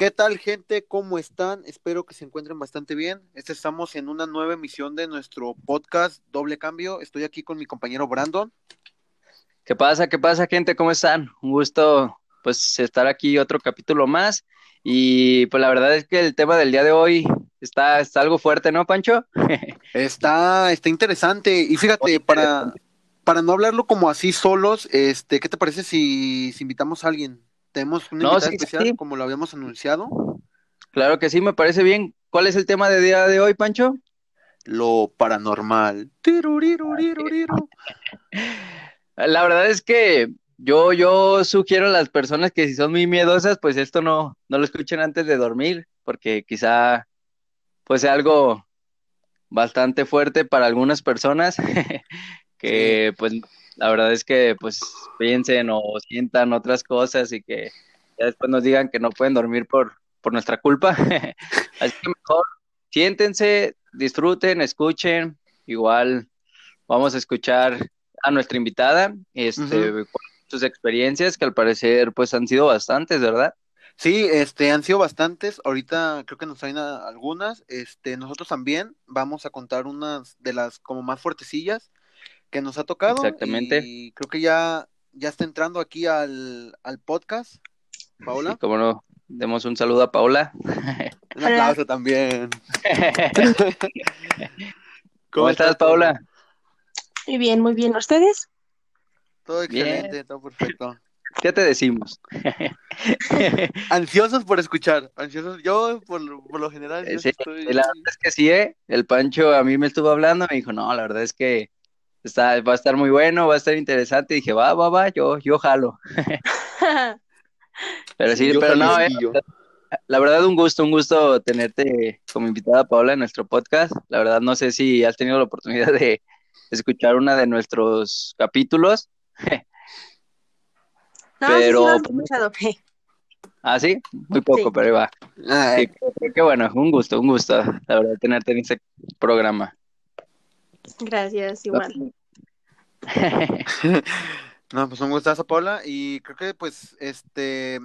¿Qué tal, gente? ¿Cómo están? Espero que se encuentren bastante bien. Este, estamos en una nueva emisión de nuestro podcast Doble Cambio. Estoy aquí con mi compañero Brandon. ¿Qué pasa? ¿Qué pasa, gente? ¿Cómo están? Un gusto, pues, estar aquí otro capítulo más. Y pues la verdad es que el tema del día de hoy está, está algo fuerte, ¿no, Pancho? está, está interesante. Y fíjate, para, para no hablarlo como así solos, este, ¿qué te parece si, si invitamos a alguien? Tenemos un No, sí, especial, sí. como lo habíamos anunciado. Claro que sí, me parece bien. ¿Cuál es el tema del día de hoy, Pancho? Lo paranormal. La verdad es que yo, yo sugiero a las personas que si son muy miedosas, pues esto no, no lo escuchen antes de dormir, porque quizá pues sea algo bastante fuerte para algunas personas, que pues la verdad es que pues piensen o sientan otras cosas y que ya después nos digan que no pueden dormir por, por nuestra culpa. Así que mejor siéntense, disfruten, escuchen, igual vamos a escuchar a nuestra invitada, este, sus experiencias que al parecer pues han sido bastantes, ¿verdad? Sí, este, han sido bastantes. Ahorita creo que nos traen algunas. Este, nosotros también vamos a contar unas de las como más fuertecillas que nos ha tocado. Exactamente. Y creo que ya, ya está entrando aquí al, al podcast. Paola, Sí, como no, demos un saludo a Paula. un aplauso también. ¿Cómo estás, Paula? Muy bien, muy bien. ¿Ustedes? Todo Bien. excelente, todo perfecto. ¿Qué te decimos? Ansiosos por escuchar, ansiosos. Yo, por, lo- por lo general, Sí, estoy... la verdad es que sí, ¿eh? El Pancho a mí me estuvo hablando, me dijo, no, la verdad es que está, va a estar muy bueno, va a estar interesante. Y dije, va, va, va, yo, yo jalo. Pero sí, Yo pero no, eh, la verdad un gusto, un gusto tenerte como invitada, Paula, en nuestro podcast. La verdad no sé si has tenido la oportunidad de escuchar una de nuestros capítulos. No, Pero- sí, sí, lo he escuchado. Ah, sí, muy poco, Sí. pero ahí va. Ay, Sí, qué- qué bueno, un gusto, un gusto, la verdad, tenerte en este programa. Gracias, igual. No, pues un gustazo, Paula. Y creo que, pues, este,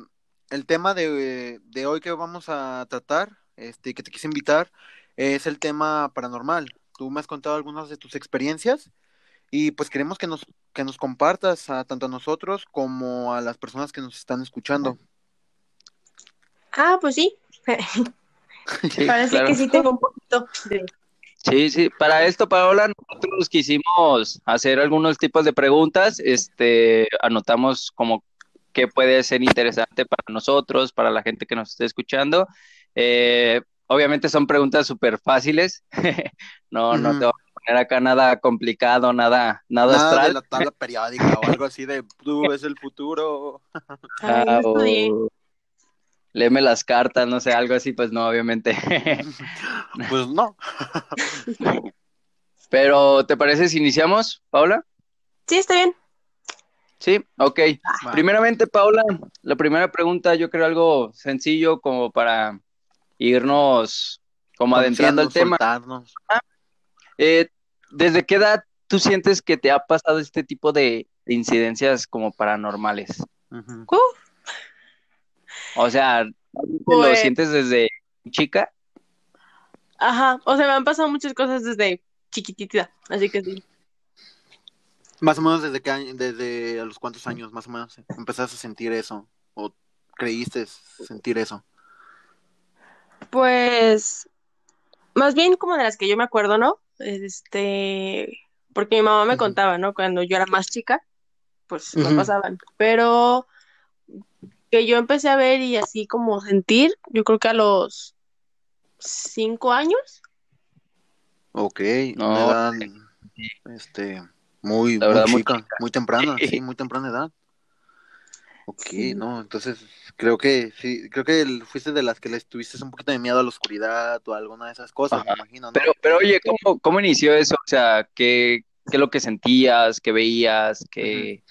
el tema de, de hoy que vamos a tratar, este, que te quise invitar, es el tema paranormal. Tú me has contado algunas de tus experiencias y pues queremos que nos, que nos compartas a tanto a nosotros como a las personas que nos están escuchando. Ah, pues sí. Sí, Parece claro. que sí tengo un poquito de... Sí, sí, para esto, Paola, nosotros quisimos hacer algunos tipos de preguntas, este, anotamos como qué puede ser interesante para nosotros, para la gente que nos esté escuchando. Eh, obviamente son preguntas súper fáciles, no, no te voy a poner acá nada complicado, nada, nada Nada de astral. la tabla periódica o algo así de tú ves el futuro. Ah, o léeme las cartas, no sé, algo así, pues no, obviamente. Pues no. Pero, ¿te parece si iniciamos, Paula? Sí, está bien. Sí, ok. Primeramente, Paula, la primera pregunta, yo creo algo sencillo como para irnos como adentrando al tema. soltarnos. Eh, ¿desde qué edad tú sientes que te ha pasado este tipo de, de incidencias como paranormales? Uf, O sea, ¿lo Pues- sientes desde chica? ajá. O sea, me han pasado muchas cosas desde chiquitita. Así que sí. Más o menos desde qué año, desde a los cuántos años más o menos empezaste a sentir eso o creíste sentir eso. Pues, más bien como de las que yo me acuerdo, ¿no? Este, porque mi mamá me contaba, ¿no? Cuando yo era más chica, pues me Ujú. pasaban. Pero que yo empecé a ver y así como sentir, yo creo que a los cinco años. Ok, No, una edad este muy, muy verdad, muy chica, muy temprana, sí, muy temprana edad. Ok, Sí. no, entonces creo que sí, creo que fuiste de las que les tuviste un poquito de miedo a la oscuridad o alguna de esas cosas, me imagino, ¿no? Pero, pero oye, ¿cómo, cómo inició eso? O sea, ¿qué, qué es lo que sentías, qué veías, qué,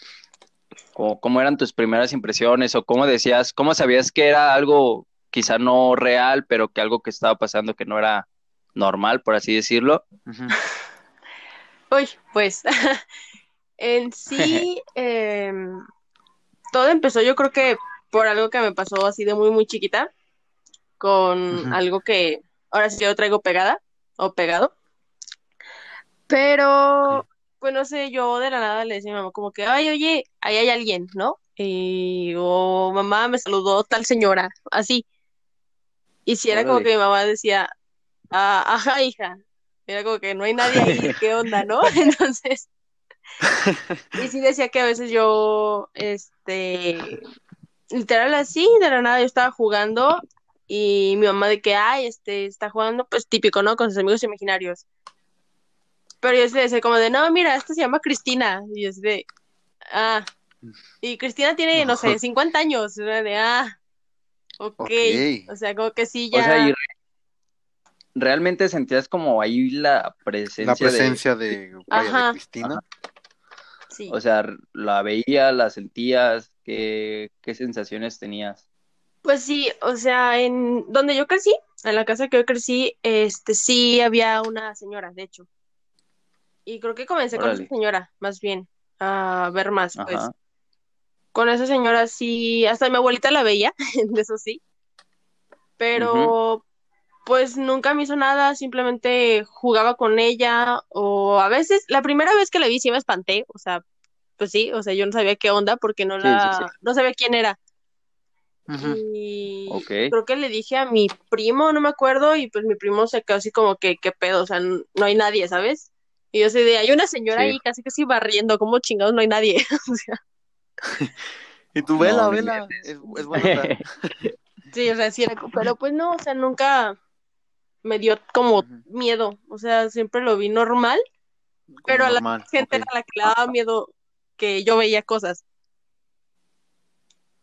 cómo, cómo eran tus primeras impresiones o cómo decías, cómo sabías que era algo quizá no real, pero que algo que estaba pasando que no era normal, por así decirlo? Ujú. Uy, pues en sí, em, todo empezó yo creo que por algo que me pasó así de muy, muy chiquita. con algo que ahora sí yo lo traigo pegada o pegado. Pero. Pues no sé, yo de la nada le decía a mi mamá como que, ay, oye, ahí hay alguien, ¿no? Y, o mamá me saludó tal señora, así. Y si era como que mi mamá decía, ah, ajá, hija. Era como que no hay nadie ahí, ¿qué onda, no? Entonces, y sí decía que a veces yo, este, literal así, de la nada yo estaba jugando y mi mamá de que, ay, este, está jugando, pues típico, ¿no? Con sus amigos imaginarios. Pero yo decía como de, no, mira, esta se llama Cristina. Y yo así de, ah. Y Cristina tiene, no sé, 50 años. De, ah, ok. Ok. O sea, como que sí, O ya. sea, y re- realmente sentías como ahí la presencia, La de- presencia de, vaya, de Ajá. Cristina. sí. o sea, la veías, la sentías, ¿qué, qué sensaciones tenías? Pues sí, o sea, en donde yo crecí, en la casa que yo crecí, este sí había una señora, de hecho. Y creo que comencé con esa señora, más bien, a ver más, pues. Con esa señora sí, hasta mi abuelita la veía, de eso sí. Pero pues nunca me hizo nada, simplemente jugaba con ella o a veces, la primera vez que la vi sí me espanté, o sea, pues sí, o sea, yo no sabía qué onda porque no Sí, sí, la, sí. no sabía quién era. Y creo que le dije a mi primo, no me acuerdo, y pues mi primo se quedó así como que, ¿qué pedo? O sea, no hay nadie, ¿sabes? Y yo sé de, hay una señora Sí. ahí casi casi barriendo, como chingados no hay nadie? O sea, Y tú, vela, No, vela. Es, es bonita. sí, o sea, sí era, pero pues no, o sea, nunca me dio como miedo, o sea, siempre lo vi normal, Como pero a la gente ok. era la que le daba miedo que yo veía cosas.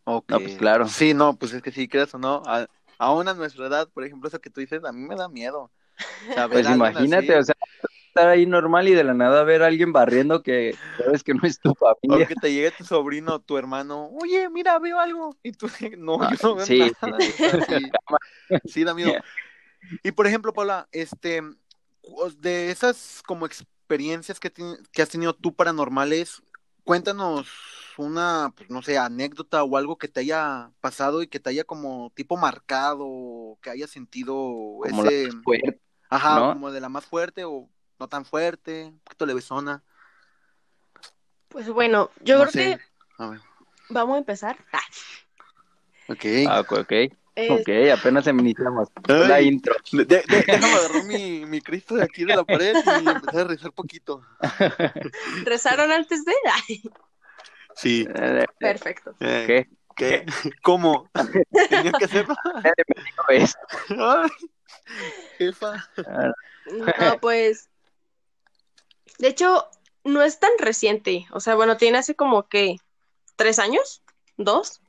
Ok. No, pues, claro. Sí, no, pues es que sí, creas o no, a- aún a nuestra edad, por ejemplo, eso que tú dices, a mí me da miedo. O sea, Pues imagínate, así, o sea, estar ahí normal y de la nada ver a alguien barriendo que sabes que no es tu o familia. que te llegue tu sobrino o tu hermano, oye, mira, veo algo. Y tú, no, Ah, yo no veo sí, nada. O sí, sí da miedo. Y por ejemplo, Paula, este, de esas como experiencias que, ti- que has tenido tú paranormales, cuéntanos una, pues no sé, anécdota o algo que te haya pasado y que te haya como tipo marcado, o que haya sentido Como la ese, fuerte, ajá, ¿no? como de la más fuerte o no tan fuerte, un poquito levesona, Pues bueno, yo no creo sé. que A ver, vamos a empezar. Ah, ok. Ah, ok, es- Ok, apenas iniciamos. La Ay. intro. De- de- déjame agarrar mi, mi Cristo de aquí de la pared y empezar a rezar poquito. ¿Rezaron antes de? Ay, Sí. Eh, perfecto. Eh, ¿Qué? ¿Qué? ¿Cómo? ¿Tenía que hacerlo? Ay, jefa. No, pues. De hecho, no es tan reciente. O sea, bueno, tiene hace como que tres años, dos.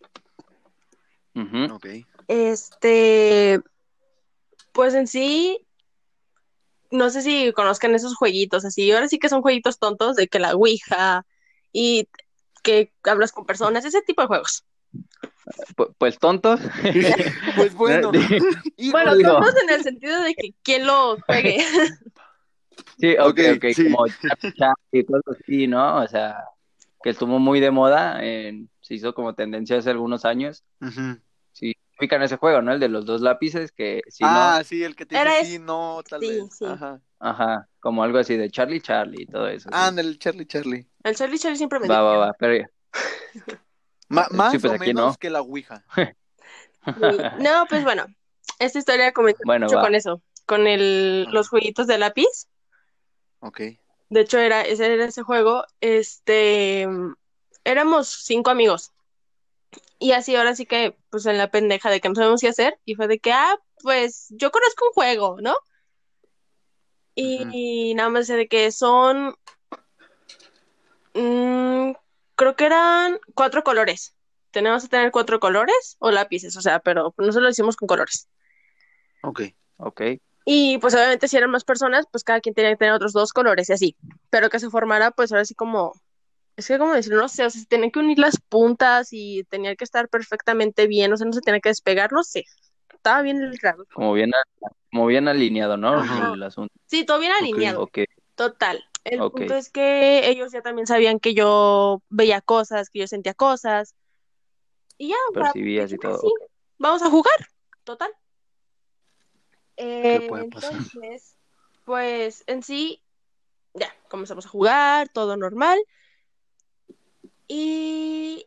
Ujú. Ok. Este. Pues en sí. No sé si conozcan esos jueguitos así. Ahora sí que son jueguitos tontos de que la Ouija y que hablas con personas, ese tipo de juegos. Pu- Pues tontos. Pues bueno. Bueno, tontos en el sentido de que quien lo juegue. Sí, ok, Ok, ok, sí. como chat, chat y cosas así, ¿no? O sea, que estuvo muy de moda, en- se hizo como tendencia hace algunos años. Ujú. Sí, ubican ese juego, ¿no? El de los dos lápices, que si ah, sí, el que te dice sí, no, tal Sí, vez. sí. Ajá. ajá, como algo así de Charlie Charlie y todo eso. sí. Ándale, el Charlie Charlie. El Charlie Charlie siempre me Va, dio va, va, pero Sí, más pues o aquí menos no. que la Ouija. No, pues bueno, esta historia comenzó Bueno, mucho va. con eso, con el, los jueguitos de lápiz. Ok. De hecho, era ese, era ese juego. Este, éramos cinco amigos. Y así ahora sí que, pues en la pendeja de que no sabemos qué hacer. Y fue de que, ah, pues yo conozco un juego, ¿no? Y nada más de que son, mm, creo que eran cuatro colores. Tenemos que tener cuatro colores o lápices, o sea, pero nosotros lo hicimos con colores. Ok. ok. Y pues obviamente si eran más personas, pues cada quien tenía que tener otros dos colores y así. Pero que se formara, pues ahora sí como, es que como decir, no sé, o sea, se tenían que unir las puntas y tenía que estar perfectamente bien, o sea, no se tenía que despegar, no sé. Estaba bien raro. Como bien, como bien alineado, ¿no? Ajá. El asunto. Sí, todo bien alineado, total. El punto es que ellos ya también sabían que yo veía cosas, que yo sentía cosas. Y ya, percibías y dijimos, todo. "Sí, vamos a jugar, total. Eh, puede pasar? entonces, pues en sí, ya, comenzamos a jugar, todo normal. Y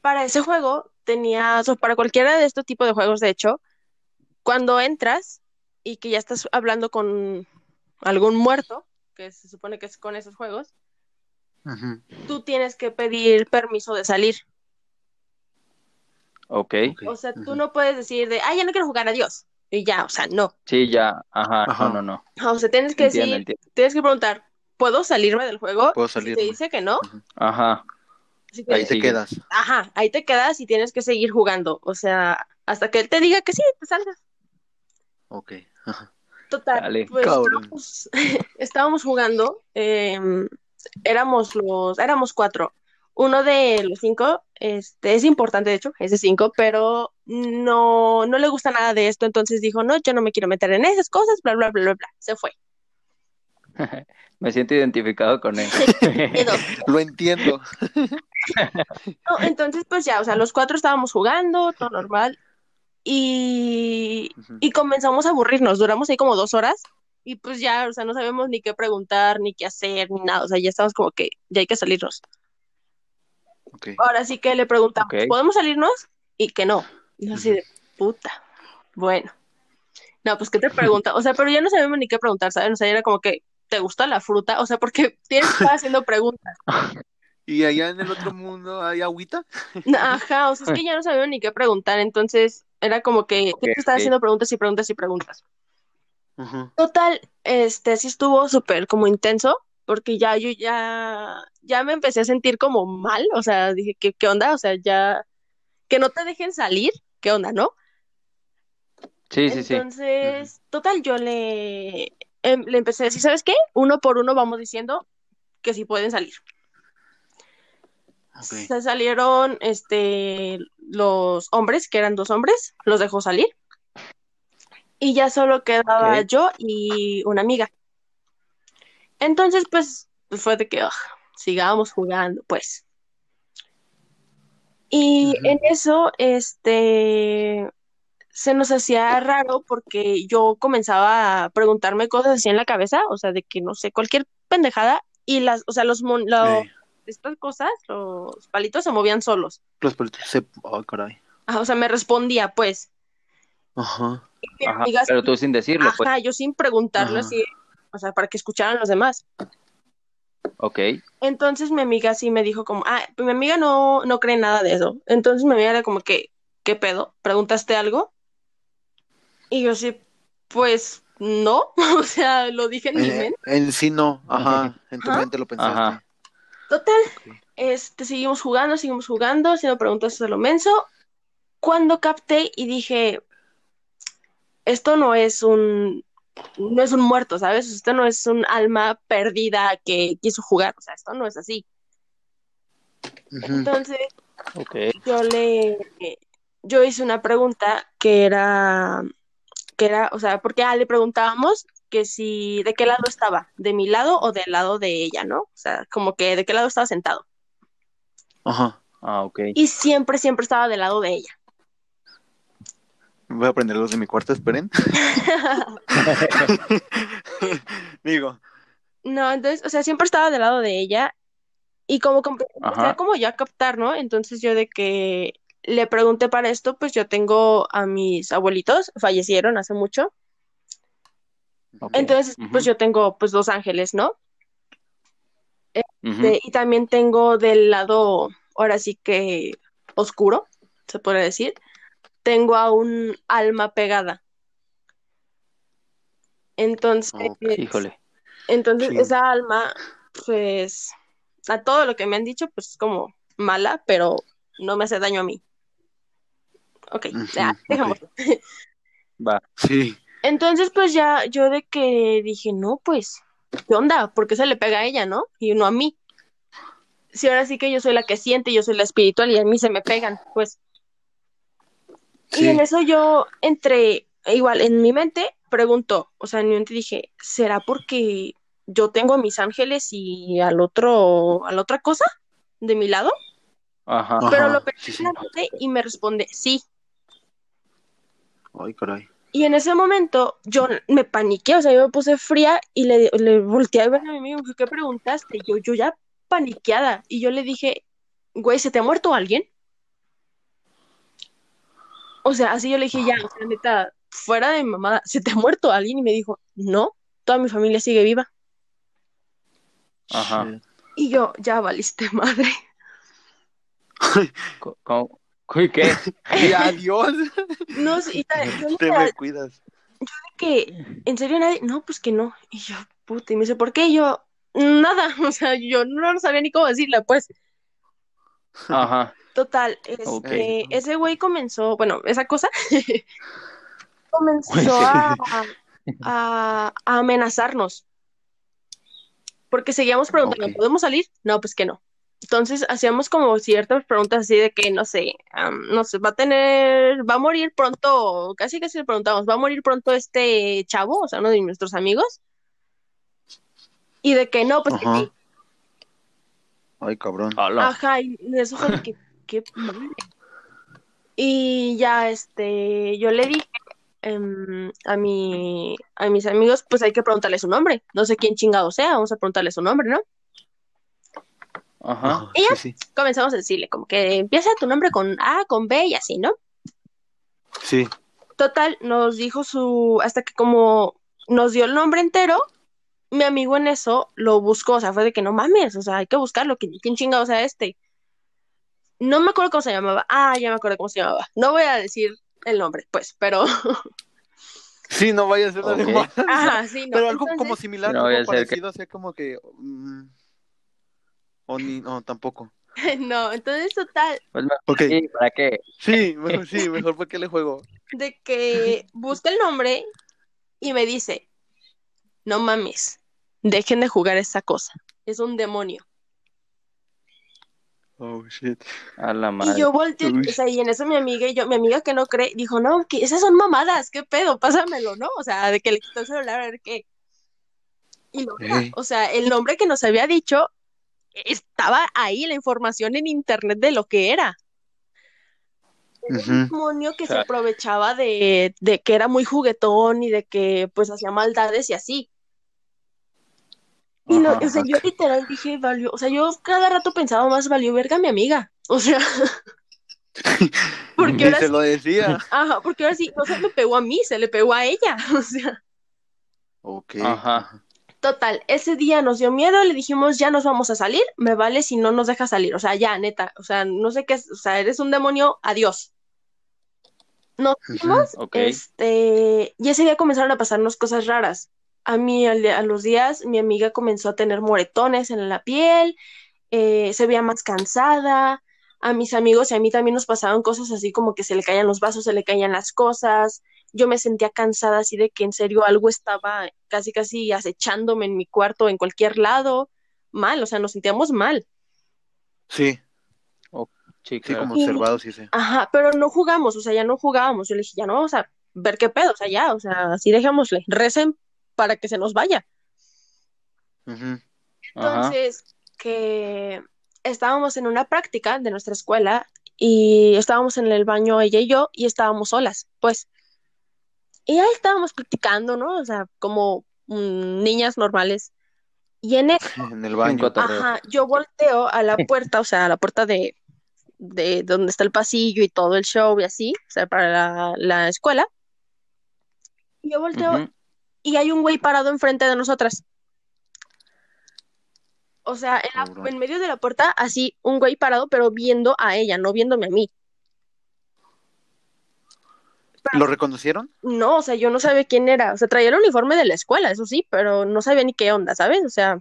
para ese juego tenías, o para cualquiera de estos tipos de juegos, de hecho, cuando entras y que ya estás hablando con algún muerto, que se supone que es con esos juegos, tú tienes que pedir permiso de salir. Ok. O sea, tú no puedes decir de, ah, ya no quiero jugar, adiós. Y ya, o sea, no. Sí, ya. Ajá. Ajá. No, no, no. O sea, tienes que Entiendo, decir, entiendo. tienes que preguntar, ¿puedo salirme del juego? Puedo Si te salirme. dice que no, Ajá. si te Ahí te quedas. ajá, ahí te quedas y tienes que seguir jugando. O sea, hasta que él te diga que sí, te salgas. Ok. Ajá. Total, Dale. pues Cabrón. estábamos, estábamos jugando, eh, éramos los, éramos cuatro. Uno de los cinco, este, es importante de hecho, es de cinco, pero no, no le gusta nada de esto, entonces dijo, no, yo no me quiero meter en esas cosas, bla, bla, bla, bla, bla. Se fue. Me siento identificado con él. Lo entiendo. No, entonces, pues ya, o sea, los cuatro estábamos jugando, todo normal, y, y comenzamos a aburrirnos, duramos ahí como dos horas, y pues ya, o sea, no sabemos ni qué preguntar, ni qué hacer, ni nada, o sea, ya estamos como que ya hay que salirnos. Ok. Ahora sí que le preguntamos. ¿podemos salirnos? Y que no. Y yo así de, puta, bueno. No, pues, ¿qué te pregunta? O sea, pero ya no sabemos ni qué preguntar, ¿sabes? O sea, era como que, ¿te gusta la fruta? O sea, porque tienes que estar haciendo preguntas. ¿Y allá en el otro mundo hay agüita? Ajá, o sea, es que ya no sabíamos ni qué preguntar, entonces era como que Ok, tienes que estar ok. haciendo preguntas y preguntas y preguntas. Total, este sí estuvo súper como intenso, porque ya yo ya, ya me empecé a sentir como mal, o sea, dije, ¿qué, qué onda? O sea, ya, que no te dejen salir, ¿qué onda, no? Sí, sí, sí. Entonces, total, yo le, em, le empecé a decir, ¿sabes qué? Uno por uno vamos diciendo que sí pueden salir. Ok. Se salieron este los hombres, que eran dos hombres, los dejó salir. Y ya solo quedaba yo y una amiga. Entonces, pues, fue de que ugh, sigamos jugando, pues. Y en eso, este, se nos hacía raro porque yo comenzaba a preguntarme cosas así en la cabeza, o sea, de que no sé, cualquier pendejada, y las, o sea, los, mon- lo- estas cosas, los palitos se movían solos. Los palitos se... Ay, caray. Ajá, o sea, me respondía, pues. Ajá. Pero tú sin decirlo, pues. ajá, yo sin preguntarle Ajá. así, o sea, para que escucharan los demás. Ok. Entonces mi amiga sí me dijo como, ah, pues mi amiga no, no cree nada de eso. Entonces mi amiga era como que, ¿qué pedo? ¿Preguntaste algo? Y yo sí, pues no, o sea, lo dije en mi Eh, mente. en sí no. Ajá. En tu mente lo pensaste. Ajá. Total, este, seguimos jugando, seguimos jugando, haciendo preguntas a lo menso. Cuando capté y dije, esto no es un, no es un muerto, ¿sabes? Esto no es un alma perdida que quiso jugar, o sea, esto no es así. Entonces yo le, yo hice una pregunta que era, que era, o sea, porque ah, le preguntábamos que si, de qué lado estaba, de mi lado o del lado de ella, ¿no? O sea, como que de qué lado estaba sentado. Ajá. Ah, ok. Y siempre, siempre estaba del lado de ella. Voy a prender los de mi cuarto, esperen. Digo. No, entonces, o sea, siempre estaba del lado de ella y como que empecé como ya a captar, ¿no? Entonces yo de que le pregunté para esto, pues yo tengo a mis abuelitos, fallecieron hace mucho, entonces pues yo tengo pues dos ángeles, ¿no? De- y también tengo del lado, ahora sí que oscuro, se puede decir, tengo a un alma pegada. Entonces. Híjole. entonces Sí. esa alma, pues, a todo lo que me han dicho, pues es como mala, pero no me hace daño a mí. Ok, ya, ok. dejémoslo. Va. Sí. Entonces, pues ya yo de que dije, no, pues, ¿qué onda? ¿Por qué se le pega a ella, no? Y no a mí. Si ahora sí que yo soy la que siente, yo soy la espiritual y a mí se me pegan, pues. Y en eso yo entré, igual, en mi mente pregunto, o sea, en mi mente dije, ¿será porque yo tengo a mis ángeles y al otro, a la otra cosa de mi lado? Ajá. Ajá. Pero lo pensé sí, sí. en la mente y me responde, sí. Ay, caray. Y en ese momento yo me paniqué, o sea, yo me puse fría y le, le volteé a ver a mi amigo, ¿qué preguntaste? Y yo, yo ya paniqueada. Y yo le dije, güey, ¿se te ha muerto alguien? O sea, así yo le dije, ya, o sea, neta, fuera de mi mamá, ¿se te ha muerto alguien? Y me dijo, no, toda mi familia sigue viva. Ajá. Y yo, ya valiste madre. ¿Cómo? ¿Qué? Y adiós. No, sí, y yo Te me cuidas. que, ¿en serio nadie? No, pues que no. Y yo, puta, y me dice, ¿por qué? Y yo, nada, o sea, yo no sabía ni cómo decirle, pues. Ajá. Total, este, ese güey comenzó, bueno, esa cosa comenzó a, a- a amenazarnos. Porque seguíamos preguntando. ¿podemos salir? No, pues que no. Entonces hacíamos como ciertas preguntas así de que, no sé, no sé, va a tener, va a morir pronto, casi casi le preguntamos, ¿va a morir pronto este chavo? O sea, uno de nuestros amigos. Y de que no, pues que sí. Ay, cabrón. Ajá, y eso fue de que, qué. Y ya, este, yo le dije em, a mi, a mis amigos, pues hay que preguntarle su nombre. No sé quién chingado sea, vamos a preguntarle su nombre, ¿no? Ajá. ¿Y ya? Sí, sí. Comenzamos a decirle, como que empieza tu nombre con A, con B y así, ¿no? Sí. Total, nos dijo su, hasta que como nos dio el nombre entero, mi amigo en eso lo buscó, o sea, fue de que no mames, o sea, hay que buscarlo, ¿quién, quién chingado sea este? No me acuerdo cómo se llamaba, ah, ya me acuerdo cómo se llamaba, no voy a decir el nombre, pues, pero, Sí, no vaya a ser la de Ok. más. ajá, sí, no, Pero algo entonces- como similar, No, algo sé que- parecido, así como que. mm, o ni, no, tampoco. no, entonces total, Pues me- Ok. sí, ¿para qué? Sí, mejor sí, mejor porque le juego. de que busca el nombre y me dice, no mames, dejen de jugar esa cosa, es un demonio. Oh, shit. A la Y madre. yo volteé, Uy. o sea, y en eso mi amiga y yo, mi amiga que no cree, dijo, no, que esas son mamadas, qué pedo, pásamelo, ¿no? O sea, de que le quitó el celular a ver qué. Y no, era, Ey. o sea, el nombre que nos había dicho estaba ahí, la información en internet de lo que era. Era un demonio que se aprovechaba de, de que era muy juguetón y de que pues hacía maldades y así. Y no, Ajá, o sea, ajá. yo literal dije, valió, o sea, yo cada rato pensaba más, valió verga mi amiga. O sea, porque ahora se sí, lo decía. ajá, porque ahora sí, no se me pegó a mí, se le pegó a ella. O sea, Ok. Ajá. total, ese día nos dio miedo, le dijimos, ya nos vamos a salir, me vale si no nos deja salir. O sea, ya, neta, o sea, no sé qué es, o sea, eres un demonio, adiós. Nos fuimos, Ok. este, y ese día comenzaron a pasarnos cosas raras. A mí, a los días, mi amiga comenzó a tener moretones en la piel, eh, se veía más cansada. A mis amigos y a mí también nos pasaban cosas así como que se le caían los vasos, se le caían las cosas. Yo me sentía cansada así de que en serio algo estaba casi casi acechándome en mi cuarto, en cualquier lado. Mal, o sea, nos sentíamos mal. Sí, Sí, sí, claro. como Y- observado, sí, sí. Ajá, pero no jugamos, o sea, ya no jugábamos. Yo le dije, ya no vamos a ver qué pedo, o sea, ya, o sea, así dejémosle, recen para que se nos vaya. Ujú. Ajá. Entonces, que estábamos en una práctica de nuestra escuela y estábamos en el baño ella y yo y estábamos solas, pues. Y ahí estábamos practicando, ¿no? O sea, como mm, niñas normales. Y en eso, En el baño. ajá, yo volteo a la puerta, o sea, a la puerta de, de donde está el pasillo y todo el show y así, o sea, para la, la escuela. Y yo volteo Ujú. Y hay un güey parado enfrente de nosotras. O sea, en, la- en medio de la puerta, así, un güey parado, pero viendo a ella, no viéndome a mí. ¿Lo reconocieron? No, o sea, yo no sabía quién era. O sea, traía el uniforme de la escuela, eso sí, pero no sabía ni qué onda, ¿sabes? O sea,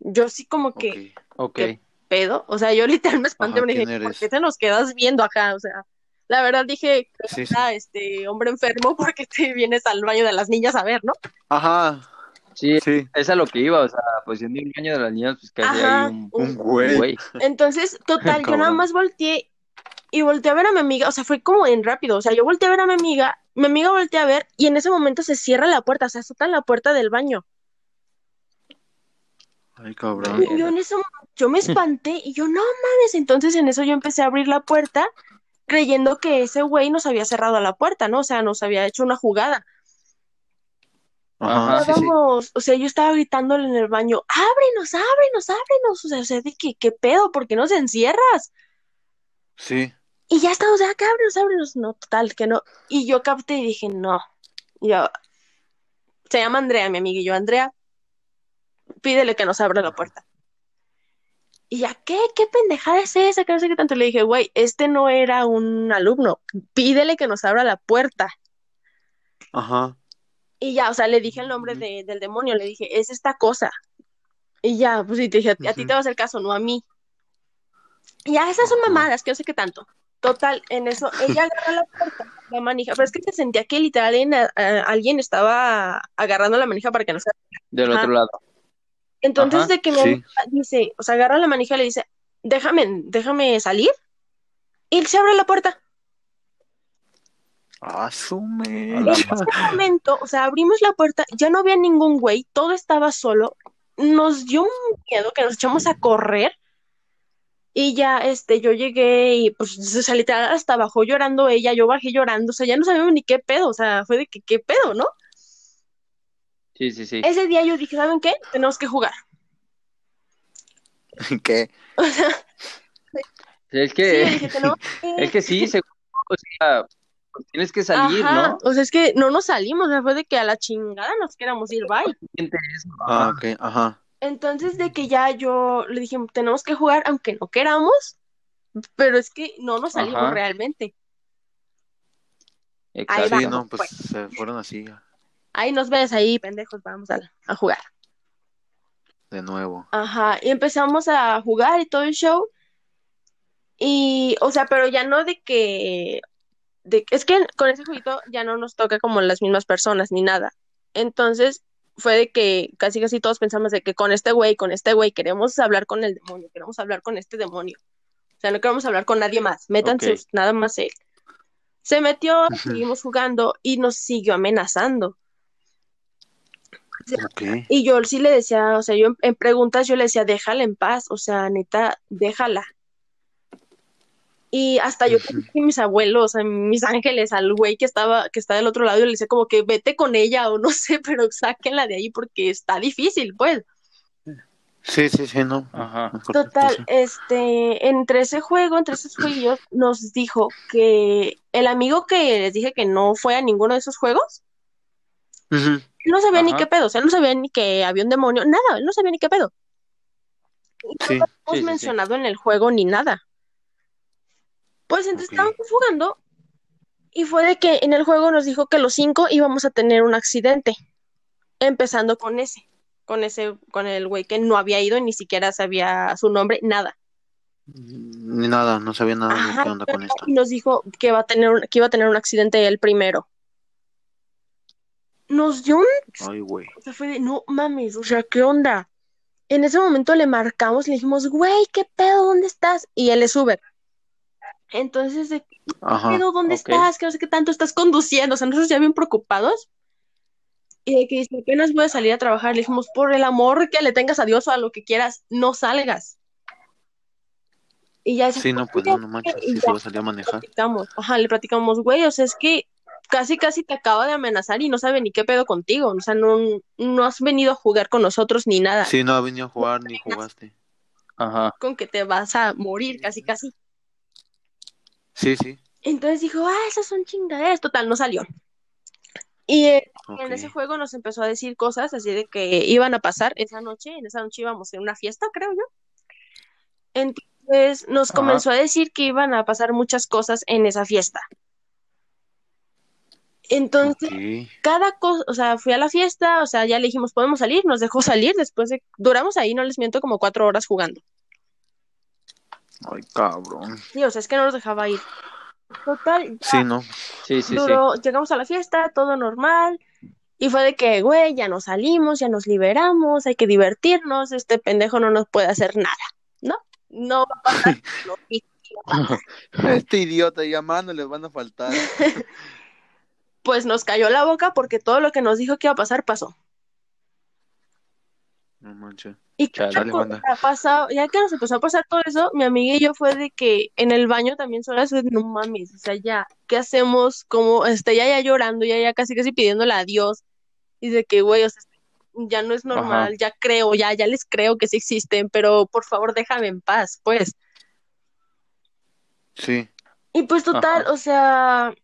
yo sí como que Ok. Ok. ¿Qué? pedo. O sea, yo literal me espanté, Ajá, me dije, ¿quién ¿por qué te nos quedas viendo acá? O sea, la verdad dije, Sí, sí. era este hombre enfermo porque te vienes al baño de las niñas a ver, ¿no? Ajá, Sí, sí. es a lo que iba, o sea, pues siendo un baño de las niñas, pues que hacía Ajá, ahí un, Un güey. güey. Entonces, total, yo nada más volteé y volteé a ver a mi amiga, o sea, fue como en rápido, o sea, yo volteé a ver a mi amiga, mi amiga volteé a ver y en ese momento se cierra la puerta, o sea, azota la puerta del baño. Ay, cabrón. Yo en eso, yo me espanté y yo, no mames, entonces en eso yo empecé a abrir la puerta creyendo que ese güey nos había cerrado la puerta, ¿no? O sea, nos había hecho una jugada. Ajá, sí, sí. Vamos, o sea, yo estaba gritándole en el baño, ábrenos, ábrenos, ábrenos, o sea, o sea, de que, ¿qué pedo? ¿Por qué nos encierras? Sí. Y ya estamos, ya, que ábrenos, ábrenos, no, total, que no. Y yo capté y dije, no, Y yo, se llama Andrea, mi amiga, y yo, Andrea, pídele que nos abra la puerta. Y ya, ¿qué? ¿Qué pendejada es esa? Que no sé qué tanto le dije, güey, este no era un alumno, pídele que nos abra la puerta. Ajá. Y ya, o sea, le dije el nombre de- del demonio, le dije, es esta cosa. Y ya, pues y te dije, a ti te va a hacer caso, no a mí. Y ya, esas son mamadas, que no sé qué tanto. Total, en eso, ella agarró la puerta, la manija, pero es que se sentía que literal en- a- a- alguien estaba agarrando la manija para que no se... Del Ajá. otro lado. Entonces, Ajá, de que mi sí. dice, o sea, agarra la manija y le dice, déjame, déjame salir. Y se abre la puerta. Asume. En ese momento, o sea, abrimos la puerta, ya no había ningún güey, todo estaba solo. Nos dio un miedo que nos echamos a correr. Y ya, este, yo llegué y pues, o sea, literal, hasta bajó llorando ella, yo bajé llorando, o sea, ya no sabíamos ni qué pedo, o sea, fue de que qué pedo, ¿no? Sí, sí, sí. Ese día yo dije, ¿saben qué? Tenemos que jugar. ¿Qué? O sea, Es sí, que, yo dije, tenemos que... es que sí, se, o sea, tienes que salir, Ajá, ¿no? o sea, es que no nos salimos, fue de que a la chingada nos queramos ir, bye. Ah, ajá. ok, ajá. Entonces, de que ya yo le dije, tenemos que jugar aunque no queramos, pero es que no nos salimos Ajá. realmente. Ahí Exacto. Sí, no, pues Pues. se fueron así Ahí nos ves, ahí, pendejos, vamos a, a jugar. de nuevo. Ajá, y empezamos a jugar y todo el show. Y, o sea, pero ya no de que, de, es que con ese jueguito ya no nos toca como las mismas personas ni nada. Entonces, fue de que casi casi todos pensamos de que con este güey, con este güey, queremos hablar con el demonio, queremos hablar con este demonio. O sea, no queremos hablar con nadie más, métanse nada más él. Se metió, seguimos jugando y nos siguió amenazando. Y yo sí le decía, o sea, yo en, en preguntas yo le decía, déjala en paz, o sea, neta, déjala. Y hasta yo que mis abuelos, o sea, mis ángeles, al güey que estaba, que está del otro lado, y le decía como que vete con ella o no sé, pero sáquenla de ahí porque está difícil, pues. Sí, sí, sí, no. Ajá. Total, este, entre ese juego, entre esos juegos, nos dijo que el amigo que les dije que no fue a ninguno de esos juegos, Ujú. Él no sabía ni qué pedo, o sea, él no sabía ni que había un demonio, nada, él no sabía ni qué pedo. Sí. hemos Sí, sí, sí. mencionado en el juego ni nada. Pues entonces Ok. estábamos jugando y fue de que en el juego nos dijo que los cinco íbamos a tener un accidente, empezando con ese, con ese, con el güey que no había ido, ni siquiera sabía su nombre, nada. Ni nada, no sabía nada de Ajá, qué onda con esto. y nos dijo que va a tener un- que iba a tener un accidente él primero. Nos dio un, Ay, güey. o sea, fue de, no mames, o sea, ¿qué onda? En ese momento le marcamos, le dijimos, güey, ¿qué pedo? ¿Dónde estás? Y él es Uber. Entonces, de Ajá. pedo? ¿Dónde estás? Que no sé qué tanto estás conduciendo. O sea, nosotros ya bien preocupados. Y de que dice, apenas voy a salir a trabajar. Le dijimos, por el amor que le tengas a Dios o a lo que quieras, no salgas. Y ya dice, Sí, no, pues no, no manches. Sí, se va a salir a manejar. Ajá, le platicamos, güey, o sea, es que casi, casi te acaba de amenazar y no sabe ni qué pedo contigo. O sea, no, no has venido a jugar con nosotros ni nada. Sí, no ha venido a jugar ni jugaste. Ajá. Con que te vas a morir, casi, casi. Sí, sí. Entonces dijo, ah, esas son chingaderas. Total, no salió. Y eh, en ese juego nos empezó a decir cosas así de que iban a pasar esa noche, en esa noche íbamos en una fiesta, creo yo. Entonces nos Ajá. comenzó a decir que iban a pasar muchas cosas en esa fiesta. Entonces, cada cosa, o sea, fui a la fiesta, o sea, ya le dijimos, podemos salir, nos dejó salir, después de, duramos ahí, no les miento, como cuatro horas jugando. Ay, cabrón. Sí, o sea, es que no nos dejaba ir. Total, ya Sí, no. Sí, sí, sí. llegamos a la fiesta, todo normal, y fue de que, güey, ya nos salimos, ya nos liberamos, hay que divertirnos, este pendejo no nos puede hacer nada, ¿no? No va a pasar. no, y- Este idiota llamando les van a faltar. pues nos cayó la boca porque todo lo que nos dijo que iba a pasar pasó. No manches. Y Chale, ya, dale, pasado, ya que nos empezó a pasar todo eso, mi amiga y yo fue de que en el baño también de, no mames, o sea, ya, ¿qué hacemos? Como, este, ya, ya llorando, ya, ya casi, casi pidiéndole adiós. Y de que, güey, o sea, ya no es normal, ya creo, ya, ya les creo que sí existen, pero por favor déjame en paz, pues. Sí. Y pues total, Ajá. o sea,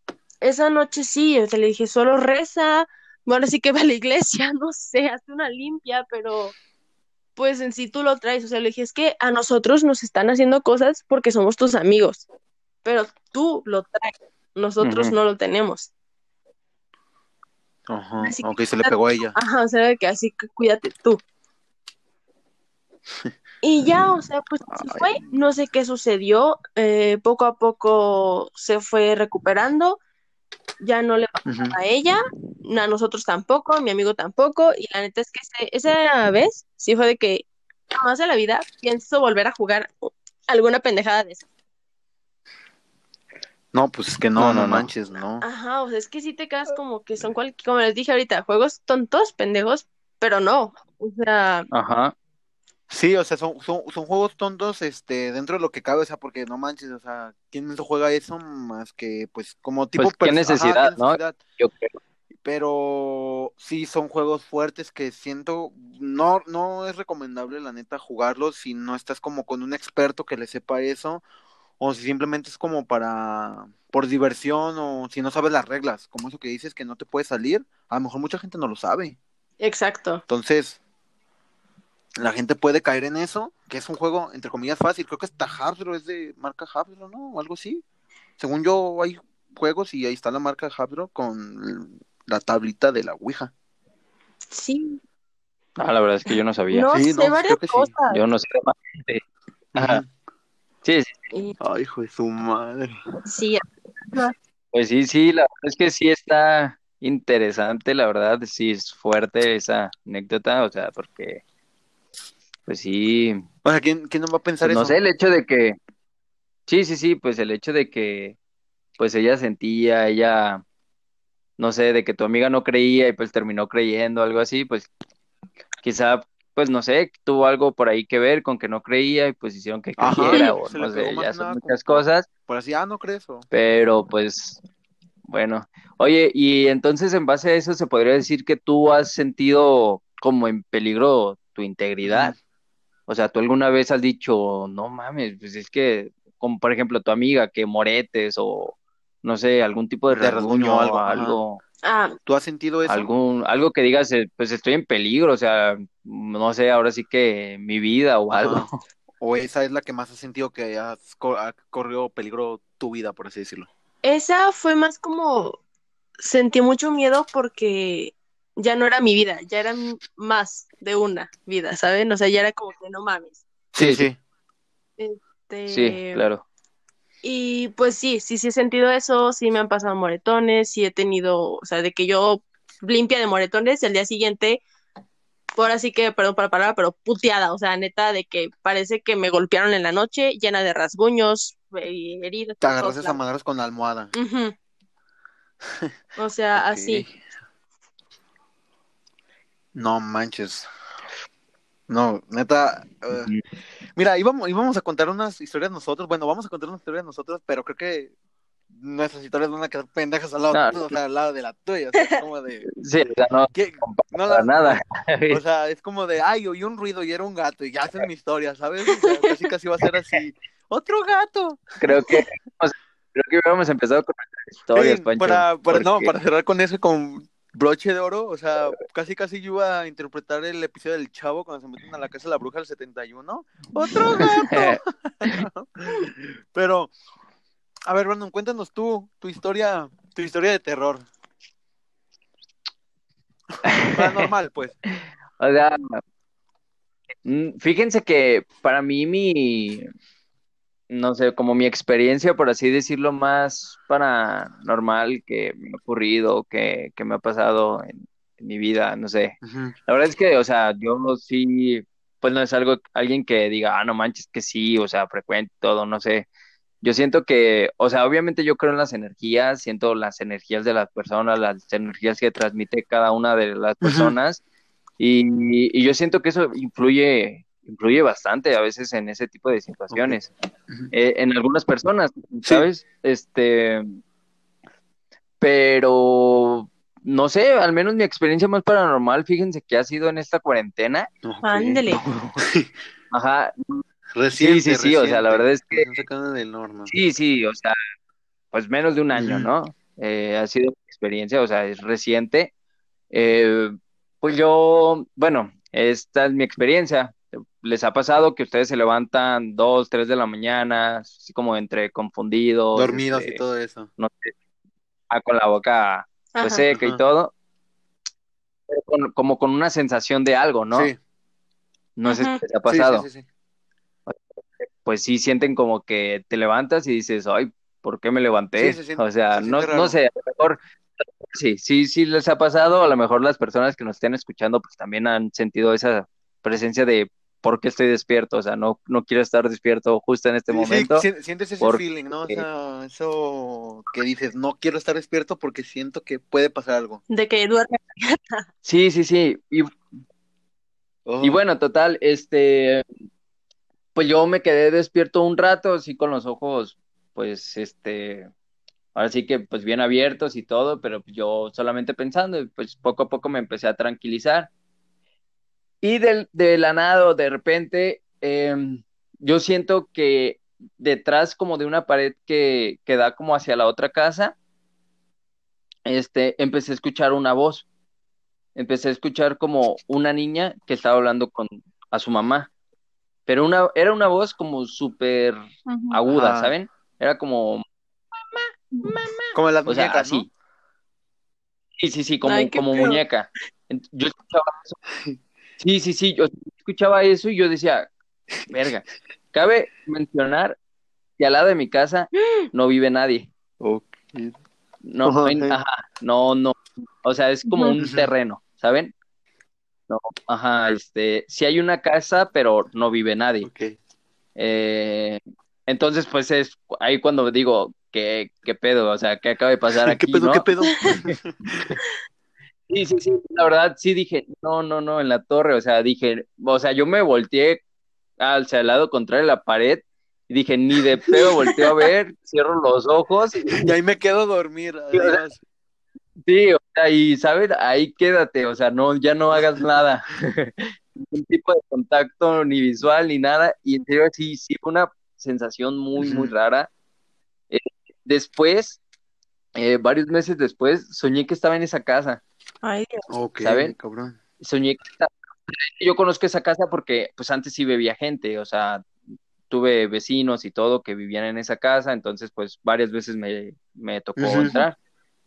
esa noche sí, o sea, le dije, solo reza, bueno, sí que va a la iglesia, no sé, hace una limpia, pero pues en sí tú lo traes, o sea, le dije, es que a nosotros nos están haciendo cosas porque somos tus amigos, pero tú lo traes, nosotros no lo tenemos. Ajá. Así que Ok, se le pegó a ella. Ajá, o sea, que así que cuídate tú. Y ya, o sea, pues se fue, no sé qué sucedió, eh, poco a poco se fue recuperando, ya no le pasó Ujú. a ella, a nosotros tampoco, mi amigo tampoco, y la neta es que ese- esa vez sí fue de que jamás en la vida pienso volver a jugar alguna pendejada de eso. No, pues es que no, No, no, no, no. manches, no. Ajá, o sea, es que sí te quedas como que son cual, como les dije ahorita, juegos tontos, pendejos, pero no, o sea, Ajá. Sí, o sea, son, son, son juegos tontos, este, dentro de lo que cabe, o sea, porque no manches, o sea, ¿quién no juega eso más que, pues, como tipo... Pues, ¿qué ajá, necesidad, no? Yo creo. Pero sí son juegos fuertes que siento, no, no es recomendable, la neta, jugarlos si no estás como con un experto que le sepa eso, o si simplemente es como para, por diversión, o si no sabes las reglas, como eso que dices que no te puedes salir, a lo mejor mucha gente no lo sabe. exacto. Entonces, la gente puede caer en eso, que es un juego, entre comillas, fácil. Creo que hasta Hasbro es de marca Hasbro, ¿no? O algo así. Según yo, hay juegos y ahí está la marca Hasbro con la tablita de la Ouija. Sí, Ah, la verdad es que yo no sabía. no Sí, sé no, varias creo que sí. cosas. Yo no sé más. Sí. Ajá. Sí, sí, Y Ay, hijo de su madre. sí, pues sí, sí, la verdad es que sí está interesante, la verdad, sí es fuerte esa anécdota, o sea, porque, pues sí, O sea, ¿quién, quién no va a pensar pues no eso? sé, el hecho de que, sí, sí, sí, pues el hecho de que, pues ella sentía, ella, no sé, de que tu amiga no creía y pues terminó creyendo, algo así, pues quizá, pues no sé, tuvo algo por ahí que ver con que no creía y pues hicieron que Ajá, creyera o no sé, ya son muchas cosas. Por así, ah, ¿no crees? Pero pues, bueno. Oye, y entonces en base a eso se podría decir que tú has sentido como en peligro tu integridad. O sea, tú alguna vez has dicho, no mames, pues es que, como por ejemplo tu amiga, que moretes o no sé, algún tipo de De rasguño o algo, algo, ah, ¿Tú has sentido eso? algún, algo que digas, eh, pues estoy en peligro, o sea, no sé, ahora sí que mi vida o Ajá. algo. ¿O esa es la que más has sentido que has co- ha corrido peligro tu vida, por así decirlo? esa fue más como sentí mucho miedo porque ya no era mi vida, ya era más de una vida, ¿saben? O sea, ya era como que no mames. Sí, Sí, sí. Este, Sí, claro. Y pues sí, sí, sí he sentido eso, sí me han pasado moretones, sí he tenido, o sea, de que yo limpia de moretones al día siguiente, por así que, perdón para la palabra, pero puteada, o sea, neta, de que parece que me golpearon en la noche, llena de rasguños, y heridas. Te agarras lados. madras con la almohada. O sea, así. No manches. No, neta. eh, mira, íbamos, íbamos a contar unas historias nosotros. Bueno, vamos a contar unas historias nosotros, pero creo que nuestras historias van a quedar pendejas al lado, No. o sea, al lado de la tuya. O sea, como de. Sí, o sea, no, ¿qué? No las- nada. O sea, es como de, ay, oí un ruido y era un gato y ya hacen mi historia, ¿sabes? O sea, casi casi va a ser así. ¡Otro gato! Creo que, o sea, creo que hubiéramos empezado con nuestras historias, Sí, Pancho. para, para, no, para cerrar con eso, con broche de oro, o sea, casi casi yo iba a interpretar el episodio del chavo cuando se meten a la casa de la bruja del 71. ¡Otro gato! Pero, a ver, Brandon, cuéntanos tú, tu historia, tu historia de terror. Paranormal, pues. O sea, mm, fíjense que para mí mi, no sé, como mi experiencia, por así decirlo, más paranormal que me ha ocurrido, que, que me ha pasado en, en mi vida, no sé. La verdad es que, o sea, yo sí, pues no es algo, alguien que diga, ah, no manches, que sí, o sea, frecuente todo, no sé. Yo siento que, o sea, obviamente yo creo en las energías, siento las energías de las personas, las energías que transmite cada una de las personas, Y, yo siento que eso influye, influye bastante a veces en ese tipo de situaciones. Eh, en algunas personas, ¿sabes? Este, pero no sé, al menos mi experiencia más paranormal, fíjense que ha sido en esta cuarentena. Ándele. Ajá. Reciente, sí, sí, sí, o sea, la verdad es que... norma. Sí, sí, o sea, pues menos de un año, ¿no? Eh, ha sido mi experiencia, o sea, es reciente. Eh, pues yo, bueno, esta es mi experiencia. ¿Les ha pasado que ustedes se levantan dos, tres de la mañana, así como entre confundidos? Dormidos y este, todo eso. No sé, ah, con la boca pues, seca y todo. como con una sensación de algo, ¿no? Sí. No sé si les ha pasado. Sí, sí, pues sí sienten como que te levantas y dices, ay, ¿por qué me levanté? o sea, no, no sé, a lo mejor Sí, sí, sí les ha pasado. A lo mejor las personas que nos estén escuchando, pues también han sentido esa presencia de por qué estoy despierto. O sea, no, no quiero estar despierto justo en este momento. Sí, sientes ese feeling, ¿no? O sea, eso que dices, no quiero estar despierto porque siento que puede pasar algo. De que duerme. sí, sí, sí. Y, y oh. bueno, total, este, pues yo me quedé despierto un rato, así con los ojos, pues, este, ahora sí que pues bien abiertos y todo, pero yo solamente pensando, y pues poco a poco me empecé a tranquilizar. Y de, de la nada, de repente, em, yo siento que detrás como de una pared que, que da como hacia la otra casa, este, empecé a escuchar una voz. Empecé a escuchar como una niña que estaba hablando con a su mamá. Pero una, era una voz como súper aguda, ¿saben? Era como como las muñecas, Sí, sí, sí, como, como muñeca. Yo escuchaba eso. Sí, sí, sí, yo escuchaba eso y yo decía, verga, cabe mencionar que al lado de mi casa no vive nadie. No, no, no, o sea, es como un terreno, ¿saben? No, ajá, este, sí hay una casa, pero no vive nadie. Eh, entonces, pues es ahí cuando digo, ¿qué, qué pedo? O sea, ¿qué acaba de pasar aquí? ¿Qué pedo? ¿Qué pedo? Sí, sí, sí, la verdad sí dije, no, no, no, en la torre, o sea, dije, o sea, yo me volteé al, lado contrario de la pared y dije, ni de pedo volteo a ver, cierro los ojos. Y ahí me quedo a dormir. Sí, o sea, y sabes, ahí quédate, o sea, no, ya no hagas nada. Ningún tipo de contacto, ni visual, ni nada. Y en serio, sí, sí, fue una sensación muy, muy rara. Después, eh, varios meses después, soñé que estaba en esa casa. Ay, ¿Saben? Soñé que estaba... Yo conozco esa casa porque, pues, antes sí vivía gente, o sea, tuve vecinos y todo que vivían en esa casa, entonces, pues, varias veces me, me tocó entrar.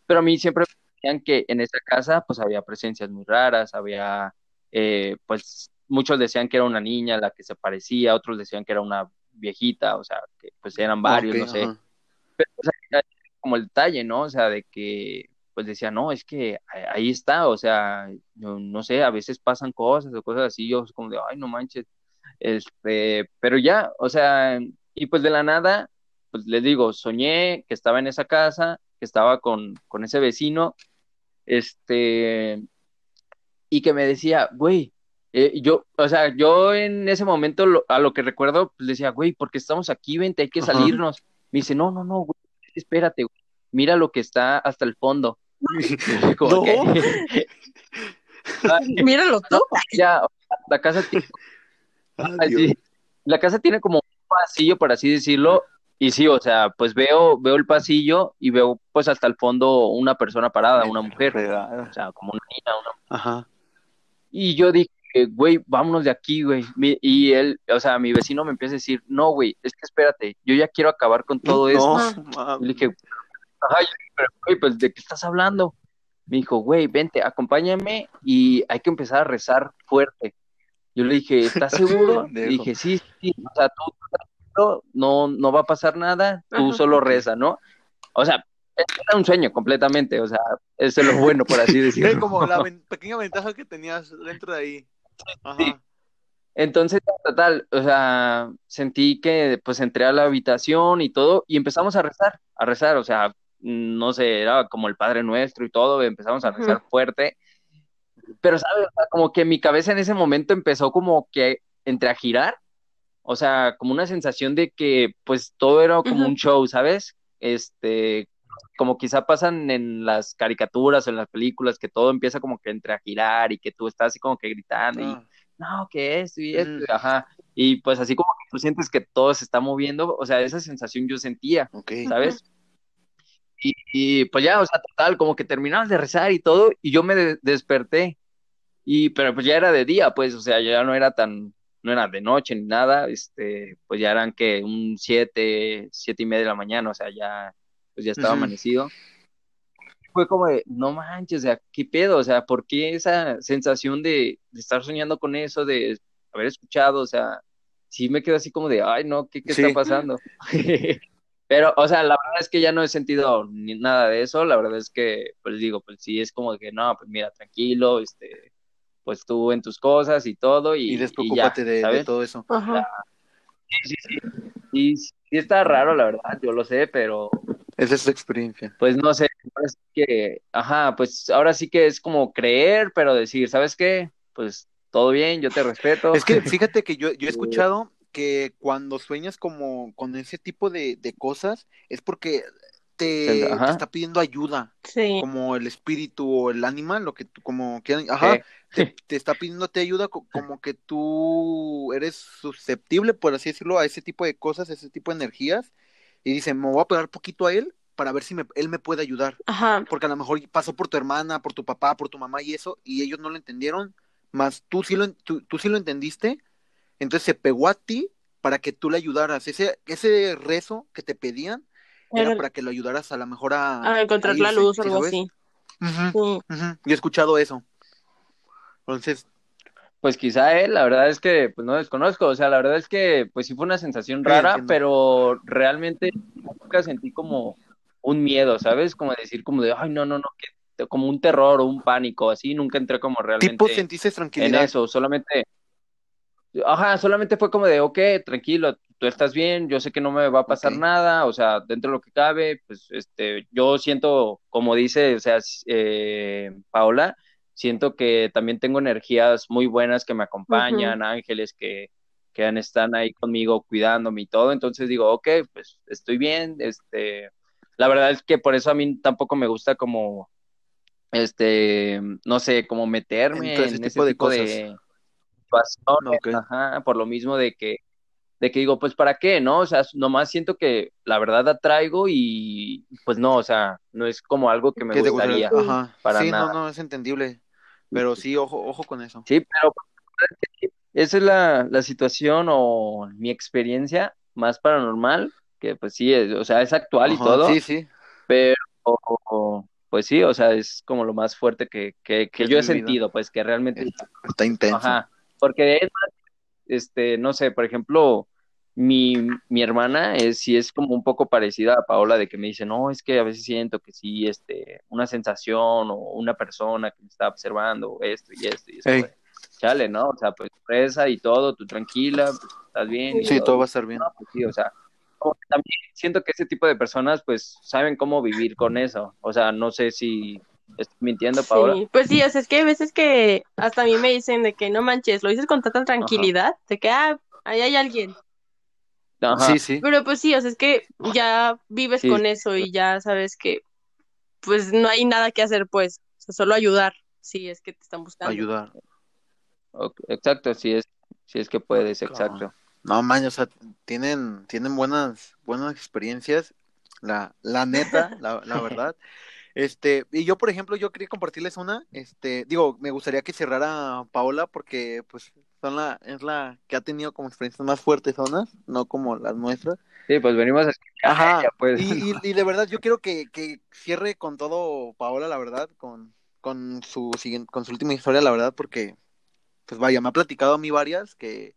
Pero a mí siempre me decían que en esa casa, pues, había presencias muy raras, había, eh, pues, muchos decían que era una niña la que se parecía, otros decían que era una viejita, o sea, que pues eran varios, no sé pero o sea, como el detalle, ¿no? O sea, de que pues decía, no, es que ahí está, o sea, no, no sé, a veces pasan cosas o cosas así, yo como de, ay, no manches, este, pero ya, o sea, y pues de la nada, pues les digo, soñé que estaba en esa casa, que estaba con, con ese vecino, este, y que me decía, güey, eh, yo, o sea, yo en ese momento a lo que recuerdo, pues decía, güey, porque estamos aquí, vente, hay que salirnos. Me dice, no, no, no, güey, espérate, güey. mira lo que está hasta el fondo. no. Míralo tú. Ya, la casa tiene... la casa tiene como un pasillo, por así decirlo, y sí, o sea, pues veo, veo el pasillo y veo pues hasta el fondo una persona parada, una mujer, o sea, como una niña, una... Ajá. Y yo dije, güey, vámonos de aquí, güey. y él, o sea, mi vecino me empieza a decir, no, güey, es que espérate, yo ya quiero acabar con todo esto. Y le dije, ay, pero, güey, pues, ¿de qué estás hablando? Me dijo, güey, vente, acompáñame y hay que empezar a rezar fuerte. Yo le dije, ¿estás seguro? le dije, sí, sí, o sea, tú no, no va a pasar nada, tú solo reza, ¿no? O sea, era un sueño completamente, o sea, eso es lo bueno, por así decirlo. Es como la pequeña ventaja que tenías dentro de ahí. Entonces, total, o sea, sentí que pues entré a la habitación y todo y empezamos a rezar, a rezar, o sea, no sé, era como el Padre Nuestro y todo, empezamos a rezar fuerte. pero, ¿sabes? como que mi cabeza en ese momento empezó como que entre a girar, o sea, como una sensación de que pues todo era como un show, ¿sabes? Este, como quizá pasan en las caricaturas o en las películas, que todo empieza como que entre a girar y que tú estás así como que gritando y, ah. no, ¿qué es? Y ajá. Y pues así como que tú sientes que todo se está moviendo, o sea, esa sensación yo sentía, ¿sabes? Y, pues ya, o sea, total, como que terminamos de rezar y todo, y yo me desperté. Y, pero pues ya era de día, pues, o sea, ya no era tan, no era de noche ni nada, este, pues ya eran que un siete, siete y media de la mañana, o sea, ya, pues ya estaba amanecido. Fue como de, no manches, o sea, ¿qué pedo? O sea, ¿por qué esa sensación de, de estar soñando con eso, de haber escuchado, o sea, sí me quedo así como de, ay, no, ¿qué, qué está pasando? Pero, o sea, la verdad es que ya no he sentido ni nada de eso, la verdad es que, pues digo, pues sí, es como que, no, pues mira, tranquilo, este, pues tú en tus cosas y todo, y, y despreocúpate de, todo eso. Ajá. Sí, sí, sí. Y sí está raro, la verdad, yo lo sé, pero... Esa es tu experiencia. Pues no sé, es que, ajá, pues ahora sí que es como creer, pero decir, ¿sabes qué? Pues todo bien, yo te respeto. Es que fíjate que yo, yo he escuchado que cuando sueñas como con ese tipo de, de cosas es porque te, está pidiendo ayuda, sí. como el espíritu o el animal, lo que tú, como que, ajá, te, te, está pidiéndote ayuda como que tú eres susceptible, por así decirlo, a ese tipo de cosas, a ese tipo de energías, y dice, me voy a pegar poquito a él para ver si me, él me puede ayudar, ajá. porque a lo mejor pasó por tu hermana, por tu papá, por tu mamá y eso, y ellos no lo entendieron, más tú sí lo, tú, tú sí lo entendiste, entonces se pegó a ti para que tú le ayudaras. Ese, ese rezo que te pedían era, para que lo ayudaras a lo mejor a, a encontrar la luz o algo así. Yo he escuchado eso. Entonces. Pues quizá él, la verdad es que pues no desconozco, o sea, la verdad es que pues sí fue una sensación rara, pero realmente nunca sentí como un miedo, ¿sabes? Como decir como de, ay, no, no, no, que, como un terror o un pánico, así, nunca entré como realmente tipo sentiste tranquilidad. en eso, solamente Ajá, solamente fue como de, ok, tranquilo, tú estás bien, yo sé que no me va a pasar nada, o sea, dentro de lo que cabe, pues, este, yo siento, como dice, o sea, eh, Paola, siento que también tengo energías muy buenas que me acompañan, ángeles que, que están ahí conmigo cuidándome y todo, entonces digo, ok, pues estoy bien, este, la verdad es que por eso a mí tampoco me gusta como, este, no sé, como meterme en, ese tipo de cosas por lo mismo de que, de que digo, pues para qué, ¿no? O sea, nomás siento que la verdad atraigo y pues no, o sea, no es como algo que me gustaría. Ajá. Para sí, no, no, es entendible. Pero sí, ojo, ojo con eso. Sí, pero esa es la, la situación o mi experiencia más paranormal, que pues sí, o sea, es actual y todo. Sí, sí. Pero pues sí, o sea, es como lo más fuerte que, que, que yo he sentido, pues que realmente está, está intenso. Ajá. Porque es más, este, no sé, por ejemplo, mi, mi hermana es, sí es como un poco parecida a Paola de que me dice, no, es que a veces siento que sí, este, una sensación o una persona que me está observando esto y esto y eso. Chale, ¿no? O sea, pues presa y todo, tú tranquila, pues, estás bien. sí, todo. va a estar bien. Pues, sí, o sea, también siento que ese tipo de personas pues saben cómo vivir con eso. O sea, no sé si Estoy mintiendo, Paola. Sí, pues sí, o sea, es que hay veces que hasta a mí me dicen de que no manches, lo dices con tanta tranquilidad, de que, ah, ahí hay alguien. Sí, sí. Pero pues sí, o sea, es que ya vives con eso y ya sabes que, pues no hay nada que hacer, pues, o sea, solo ayudar, si es que te están buscando. Ayudar. exacto, si es, si es que puedes, exacto. No, man, o sea, tienen, tienen buenas, buenas experiencias, la, la neta, la, la verdad. Este, y yo, por ejemplo, yo quería compartirles una, este, digo, me gustaría que cerrara Paola porque, pues, son la, es la que ha tenido como experiencias más fuertes zonas, no como las nuestras. Sí, pues venimos a Ajá, pues. y, y, de verdad, yo quiero que, que cierre con todo Paola, la verdad, con, con su con su última historia, la verdad, porque, pues vaya, me ha platicado a mí varias que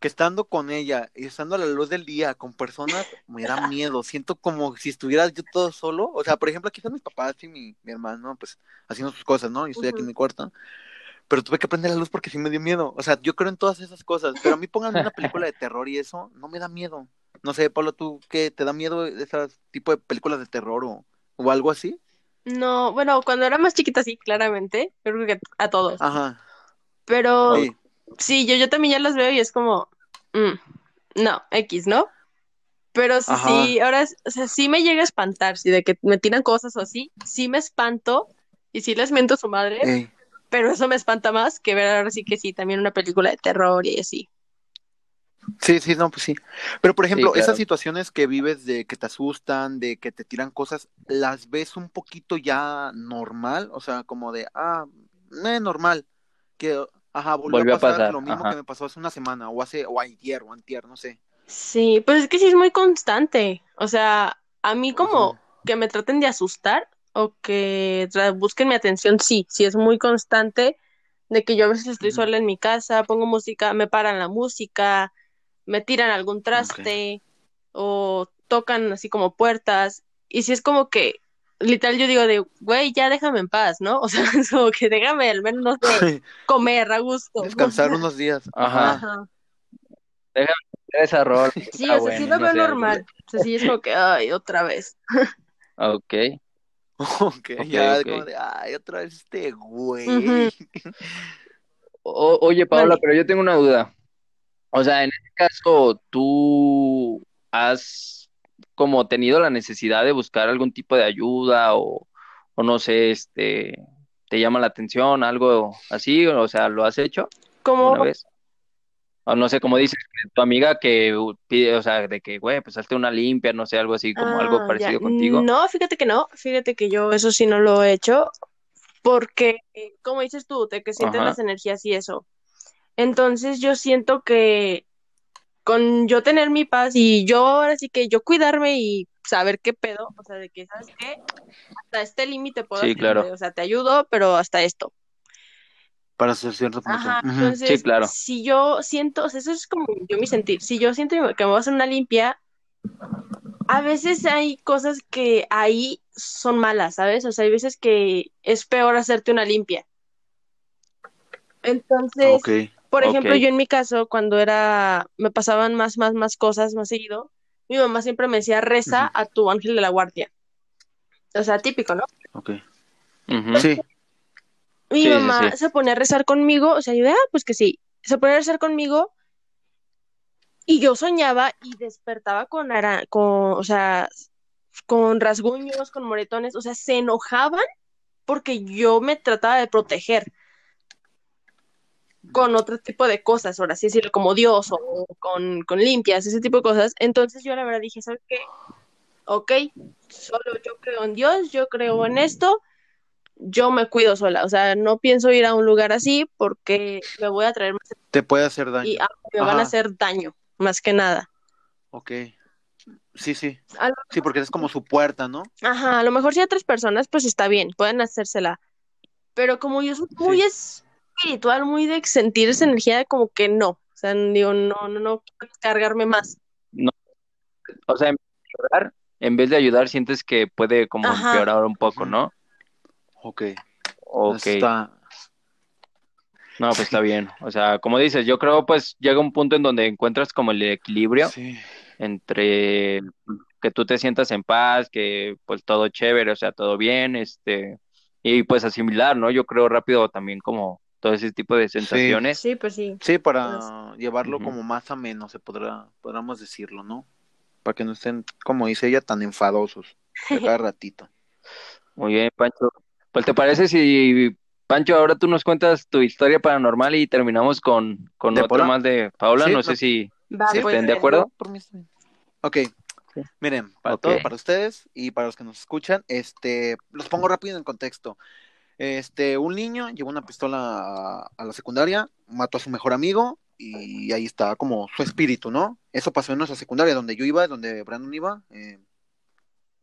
que estando con ella y estando a la luz del día con personas, me da miedo. Siento como si estuviera yo todo solo. O sea, por ejemplo, aquí están mis papás y mi, mi hermano, pues haciendo sus cosas, ¿no? Y estoy aquí en mi cuarto. Pero tuve que prender la luz porque sí me dio miedo. O sea, yo creo en todas esas cosas. Pero a mí pongan una película de terror y eso no me da miedo. No sé, Pablo, ¿tú qué te da miedo ese tipo de películas de terror o, o algo así? No, bueno, cuando era más chiquita sí, claramente, yo creo que a todos. Ajá. Pero Sí. sí, yo, yo también ya las veo y es como, mm, no, X, ¿no? Pero sí, sí, ahora, o sea, sí me llega a espantar, si de que me tiran cosas o así, sí me espanto y sí les miento a su madre, Ey. pero eso me espanta más que ver ahora sí que sí, también una película de terror y así. Sí, sí, no, pues sí. Pero por ejemplo, claro. esas situaciones que vives de que te asustan, de que te tiran cosas, ¿las ves un poquito ya normal? O sea, como de, ah, eh, normal. Que, ajá, volvió, Volvió a a pasar, pasar, lo mismo ajá. que me pasó hace una semana, o hace, o ayer, o antier, no sé. Sí, pues es que sí es muy constante. O sea, a mí como Ajá. que me traten de asustar o que busquen mi atención, sí, sí es muy constante de que yo a veces estoy sola en mi casa, pongo música, me paran la música, me tiran algún traste o tocan así como puertas. Y si es como que, literal, yo digo de, güey, ya déjame en paz, ¿no? O sea, es como que déjame al menos, no sé, comer a gusto. Descansar unos días. Ajá. Ajá. Ajá. Esa rol. Sí, está o sea, sí lo no veo normal. O sea, sí es como que, ay, otra vez. Ok. Ok, Ok, ya, ok. como de, ay, otra vez este güey. O- oye, Paola, pero yo tengo una duda. O sea, en este caso, ¿tú has como tenido la necesidad de buscar algún tipo de ayuda o, o no sé, este, te llama la atención, algo así? O sea, ¿lo has hecho Como, alguna vez? O no sé, como dices, tu amiga que uh, pide, o sea, de que, güey, pues hazte una limpia, no sé, algo así, como algo ah, ya. parecido contigo. No, fíjate que no. Fíjate que yo eso sí no lo he hecho. Porque, como dices tú, de que sientes Ajá. las energías y eso. Entonces yo siento que con yo tener mi paz y yo ahora sí que yo cuidarme y saber qué pedo, o sea, de que, ¿sabes qué? Hasta este límite puedo Sí, claro. hacerte, o sea, te ayudo, pero hasta esto. Para hacer cierto punto. Ajá, entonces, Sí, claro. si yo siento, o sea, eso es como yo mi sentir, si yo siento que me voy a hacer una limpia, a veces hay cosas que ahí son malas, ¿sabes? O sea, hay veces que es peor hacerte una limpia. Entonces, Ok. Por ejemplo, yo en mi caso, cuando era, me pasaban más, más, más cosas más seguido, mi mamá siempre me decía, reza a tu ángel de la guardia. O sea, típico, ¿no? Ok. Sí. Mi Sí, sí, mamá sí. se ponía a rezar conmigo, o sea, yo de, ah, pues que sí, se ponía a rezar conmigo y yo soñaba y despertaba con, ara- con, o sea, con rasguños, con moretones, o sea, se enojaban porque yo me trataba de proteger con otro tipo de cosas, ahora sí decirlo, como Dios o con, con limpias, ese tipo de cosas. Entonces yo la verdad dije, ¿sabes qué? Ok, solo yo creo en Dios, yo creo en esto, yo me cuido sola, o sea, no pienso ir a un lugar así porque me voy a traer más Te puede hacer daño. y ah, me van a hacer daño, más que nada. Ok. Sí, sí. Lo- Sí, porque es como su puerta, ¿no? ajá, a lo mejor si a otras personas, pues está bien, pueden hacérsela. Pero como yo soy muy Sí. Espiritual, muy de sentir esa energía, como que no. O sea, digo, no, no, no quiero cargarme más. O sea, en vez de ayudar, en vez de ayudar, sientes que puede como Ajá. empeorar un poco. ¿no? Ok. Ok. Está. No, pues está bien. O sea, como dices, yo creo pues llega un punto en donde encuentras como el equilibrio Sí. entre que tú te sientas en paz, que pues todo chévere, o sea, todo bien, este, y pues asimilar, ¿no? Yo creo rápido también como todo ese tipo de sensaciones. Sí, pues sí. Sí, para llevarlo Ujú. como más ameno, se podrá, podríamos decirlo, ¿no? Para que no estén, como dice ella, tan enfadosos de cada ratito. Muy bien, Pancho. Pues te parece si, Pancho, ahora tú nos cuentas tu historia paranormal y terminamos con, con ¿De otro Paula? más de Paula, Sí, no sé si Va, Sí, pues, estén de eh, acuerdo. Por mí está bien. Ok. Sí. Miren, para Ok. todo, para ustedes y para los que nos escuchan, este, los pongo rápido en contexto. Este, un niño llevó una pistola a, a la secundaria, mató a su mejor amigo y ahí está como su espíritu, ¿no? Eso pasó en nuestra secundaria, donde yo iba, donde Brandon iba. eh,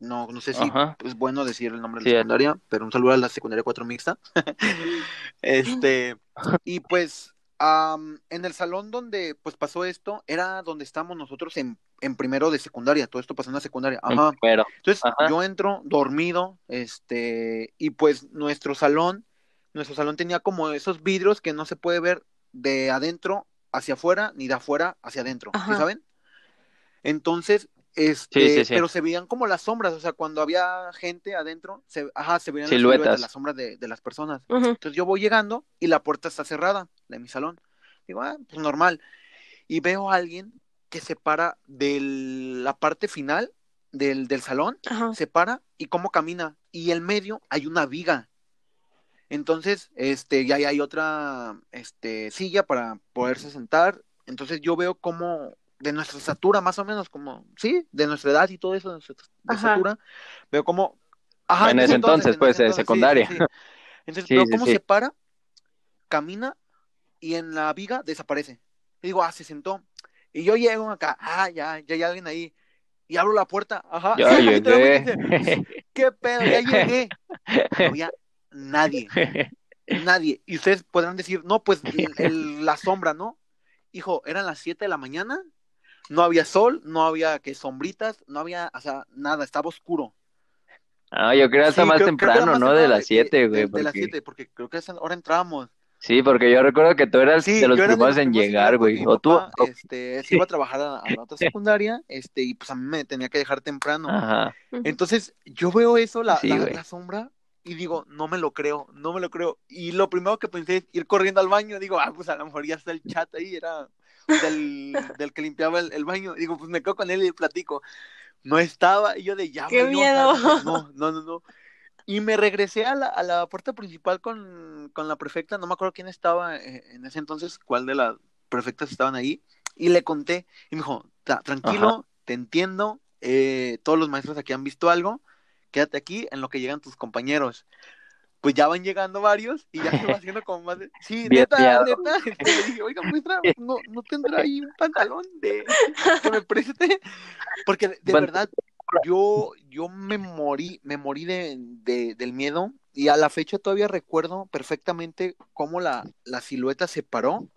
no, no sé si Ajá. es bueno decir el nombre de Sí. la secundaria, pero un saludo a la secundaria 4 mixta. este, y pues en el salón donde pues pasó esto, era donde estábamos nosotros en, en primero de secundaria, todo esto pasó en la secundaria. Ajá. Pero, Entonces Ajá. yo entro dormido, este, y pues nuestro salón, nuestro salón tenía como esos vidrios que no se puede ver de adentro hacia afuera, ni de afuera hacia adentro, ¿sí saben? Entonces, Este, Sí, sí, sí. pero se veían como las sombras, o sea, cuando había gente adentro, se, ajá, se veían Siluetas. las siluetas, las sombras de, de las personas. Entonces yo voy llegando y la puerta está cerrada de mi salón. Digo, ah, pues normal. Y veo a alguien que se para de la parte final del, del salón, se para y cómo camina. Y en medio hay una viga. Entonces, este, y ahí hay otra este, silla para poderse sentar. Entonces yo veo como de nuestra estatura, más o menos, como, sí, de nuestra edad y todo eso, de nuestra de estatura, veo como... Ajá, En ese entonces, en pues, secundaria. sí, sí. Entonces Sí, veo sí, cómo sí. se para, camina y en la viga desaparece. Y digo, ah, se sentó. Y yo llego acá, ah, ya, ya hay alguien ahí. Y abro la puerta, ajá. Ya llegué. ¿Qué pedo? Ya llegué. No había nadie, nadie. Y ustedes podrán decir, no, pues el- el- la sombra, ¿no? Hijo, eran las 7 de la mañana, no había sol, no había que sombritas, no había, o sea, nada, estaba oscuro. Ah, yo creo hasta Sí, más creo- creo que era temprano, más ¿no? De las 7, de- güey. De, de las porque- 7, porque creo que a esa hora entrábamos. Sí, porque yo recuerdo que tú eras Sí, de los primeros en llegar, güey. O tú. papá, este, se iba a trabajar a, a la otra secundaria, este, y pues a mí me tenía que dejar temprano. Ajá. Entonces, yo veo eso, la, Sí, la- la sombra, y digo, no me lo creo, no me lo creo. Y lo primero que pensé es ir corriendo al baño. Digo, ah, pues a lo mejor ya está el chat ahí, era del, del que limpiaba el, el baño. Digo, pues me quedo con él y platico. No estaba, y yo de ya. ¡Qué valió, miedo! No, no, no, no. Y me regresé a la, a la puerta principal con, con la prefecta, no me acuerdo quién estaba eh, en ese entonces, cuál de las prefectas estaban ahí, y le conté, y me dijo, "Ta- tranquilo, te entiendo, eh, todos los maestros aquí han visto algo, quédate aquí en lo que llegan tus compañeros. Pues ya van llegando varios y ya se va haciendo como más de... Sí, Bien neta, neta. Le dije, oiga, maestra, ¿no, ¿no tendrá ahí un pantalón de que me preste? Porque de, de verdad, yo, yo me morí, me morí de, de- del miedo y a la fecha todavía recuerdo perfectamente cómo la, la silueta se paró,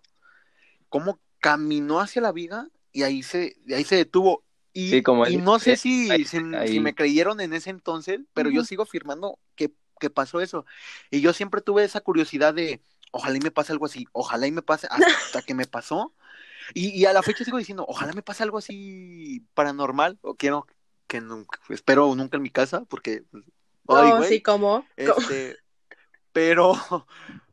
cómo caminó hacia la viga y ahí se, y ahí se detuvo. Y, Sí, como y el- no sé eh, si, ahí- si, ahí. si me creyeron en ese entonces, pero yo Ujú. sigo afirmando que, que pasó eso. Y yo siempre tuve esa curiosidad de, ojalá y me pase algo así, ojalá y me pase hasta que me pasó. Y, y a la fecha sigo diciendo, ojalá me pase algo así paranormal, o quiero que nunca, espero nunca en mi casa, porque, ay, güey, sí, ¿cómo? este, pero,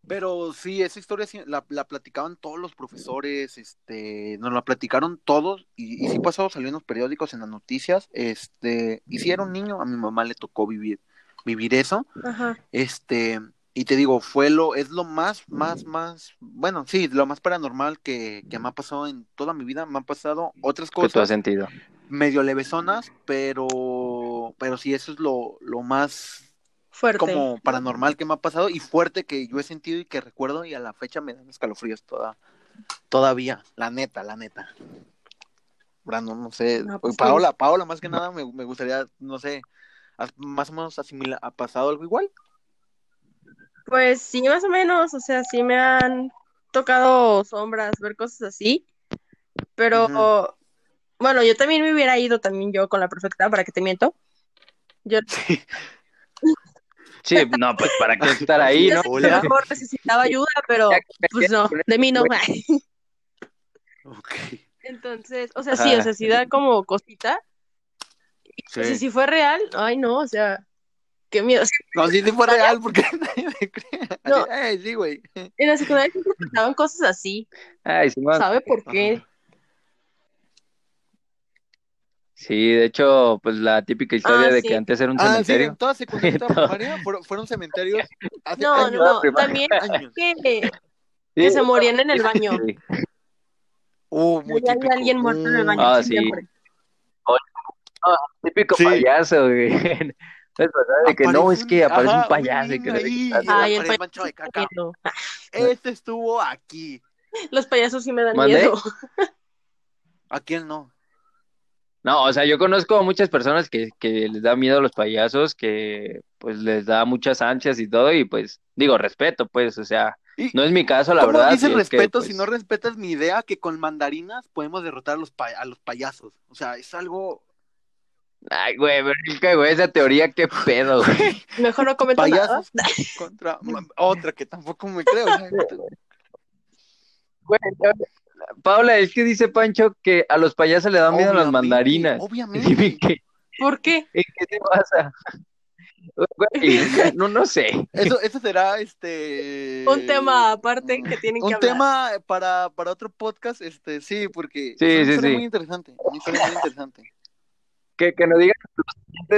pero sí, esa historia la, la platicaban todos los profesores, este, nos la platicaron todos, y, y sí pasó, salió en los periódicos, en las noticias, este, y sí era un niño, a mi mamá le tocó vivir, vivir eso, Ajá. este, y te digo, fue lo, es lo más, más, más, bueno, sí, lo más paranormal que, que me ha pasado en toda mi vida, me han pasado otras Que tú has cosas sentido. medio levesonas, pero, pero sí, eso es lo, lo más Fuerte. como paranormal que me ha pasado y fuerte que yo he sentido y que recuerdo y a la fecha me dan escalofríos toda, todavía, la neta, la neta. Brandon, no sé, No, pues, Paola, Paola, más que nada me, me gustaría, no sé, más o menos asimila, ¿ha pasado algo igual? Pues sí, más o menos, o sea, sí me han tocado sombras, ver cosas así, pero bueno, yo también me hubiera ido también yo con la perfecta, para que te miento. Yo Sí. Sí, no, pues para qué estar ahí, ¿no? a lo mejor necesitaba ayuda, pero pues no, de mí no. Ok. Entonces, o sea, sí, o Ajá. sea, sí da como cosita. Sí. O sea, si fue real, ay no, o sea, qué miedo. No, sí, sí fue real porque nadie me cree. No. "Eh, sí, güey. En la secundaria siempre pasaban cosas así, Ay, Simón. ¿sabe por qué? Ajá. Sí, de hecho, pues la típica historia Ah, de sí. que antes era un Ah, sí, cementerio. en toda secundaria primaria fueron, cementerios hace No, años. no, no, primaria. también años. que, Sí. que se morían en el baño. Sí. Uh, muy Había típico. alguien muerto en el baño Ah, sí. Siempre. Típico Sí. payaso, güey. Es verdad de que no, es que un- aparece ajá, un payaso y que no ahí, Ay, el payaso de caca. miedo. Este estuvo aquí. Los payasos sí me dan ¿Mandé? miedo. ¿A quién no? No, o sea, yo conozco a muchas personas que, que les da miedo a los payasos, que pues les da muchas ansias y todo, y pues digo, respeto, pues, o sea, no es mi caso, la ¿Cómo verdad. dices que, respeto pues, si no respetas mi idea que con mandarinas podemos derrotar a los, pa- a los payasos? O sea, es algo... Ay, güey, pero güey, esa teoría, qué pedo, güey. Mejor no comento nada. Contra... Otra que tampoco me creo. Güey, yo- Paola, es que dice Pancho que a los payasos le dan miedo las Obviamente, mandarinas. Obviamente. Dime ¿Por qué? ¿en qué te pasa? Güey, no, no sé. Eso, eso será este Un tema aparte que tienen que un hablar. tema para, para otro podcast, este, sí, porque Sí, muy interesante, muy interesante. Que, que nos digan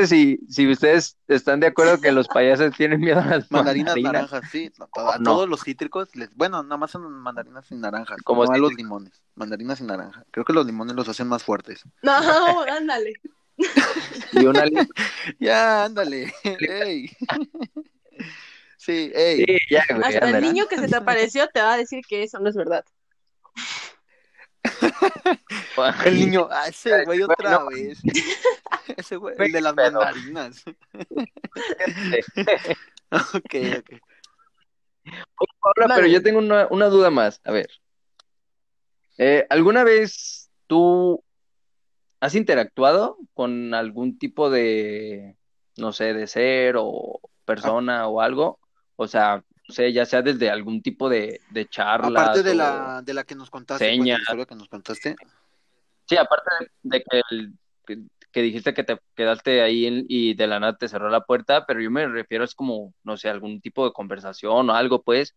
si, si ustedes están de acuerdo que los payasos tienen miedo a las Mandarinas, mandarinas. naranjas, sí, a, No. todos los cítricos, les, bueno, nada más son mandarinas y naranjas, Como a los limones, mandarinas y naranja. Creo que los limones los hacen más fuertes. No, ándale. Y una li- Ya, ándale, ey. Sí, ey. Sí, ya, güey, Hasta el niño que se te apareció te va a decir que eso no es verdad. El niño, ah, ese güey otra vez. Ese güey, el de las Pero- mandarinas. Ok, ok. Pero yo tengo una, una duda más. A ver. Eh, ¿alguna vez tú has interactuado con algún tipo de, no sé, de ser o persona o algo? O sea, sé, ya sea desde algún tipo de, de charlas Aparte de la, de la que nos contaste, pues, señas. la historia que nos contaste. Sí, aparte de, de que, el- que, que dijiste que te quedaste ahí en- y de la nada te cerró la puerta, pero yo me refiero es como, no sé, algún tipo de conversación o algo, pues.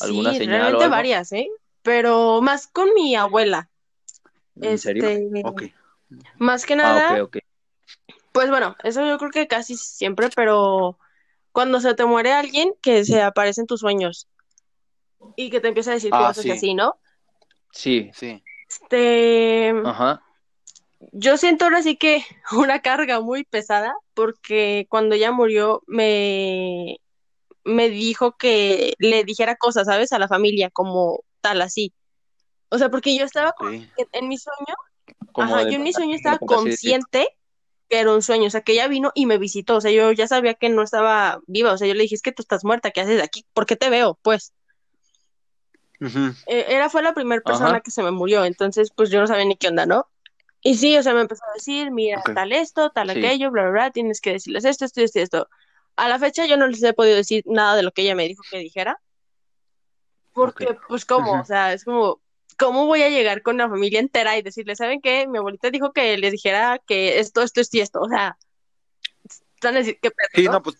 ¿Alguna sí, señal o realmente algo? varias, ¿eh? Pero más con mi abuela. ¿En serio? Este, Ok. Más que nada, Ah, ok, ok. pues bueno, eso yo creo que casi siempre, pero cuando se te muere alguien que se aparece en tus sueños y que te empieza a decir Ah, cosas sí. así, ¿no? Sí, Sí. Este, ajá. yo siento ahora sí que una carga muy pesada porque cuando ella murió me, me dijo que le dijera cosas, ¿sabes? A la familia, como tal, así. O sea, porque yo estaba ok. en, en mi sueño, Como ajá, de yo en mi sueño estaba consciente que era un sueño, o sea, que ella vino y me visitó, o sea, yo ya sabía que no estaba viva, o sea, yo le dije, es que tú estás muerta, ¿qué haces aquí? ¿Por qué te veo? Pues, Ujú. eh, era, fue la primera persona Ajá. que se me murió, entonces, pues yo no sabía ni qué onda, ¿no? Y sí, o sea, me empezó a decir, mira, Ok. tal esto, tal Sí. aquello, bla, bla, bla, tienes que decirles esto, esto, esto, y esto. A la fecha yo no les he podido decir nada de lo que ella me dijo que dijera, porque, Ok. pues, ¿cómo? Ujú. O sea, es como, ¿cómo voy a llegar con la familia entera y decirle, ¿saben qué? Mi abuelita dijo que les dijera que esto, esto, esto y esto, o sea, a decir, ¿qué pedo, Sí, no? pues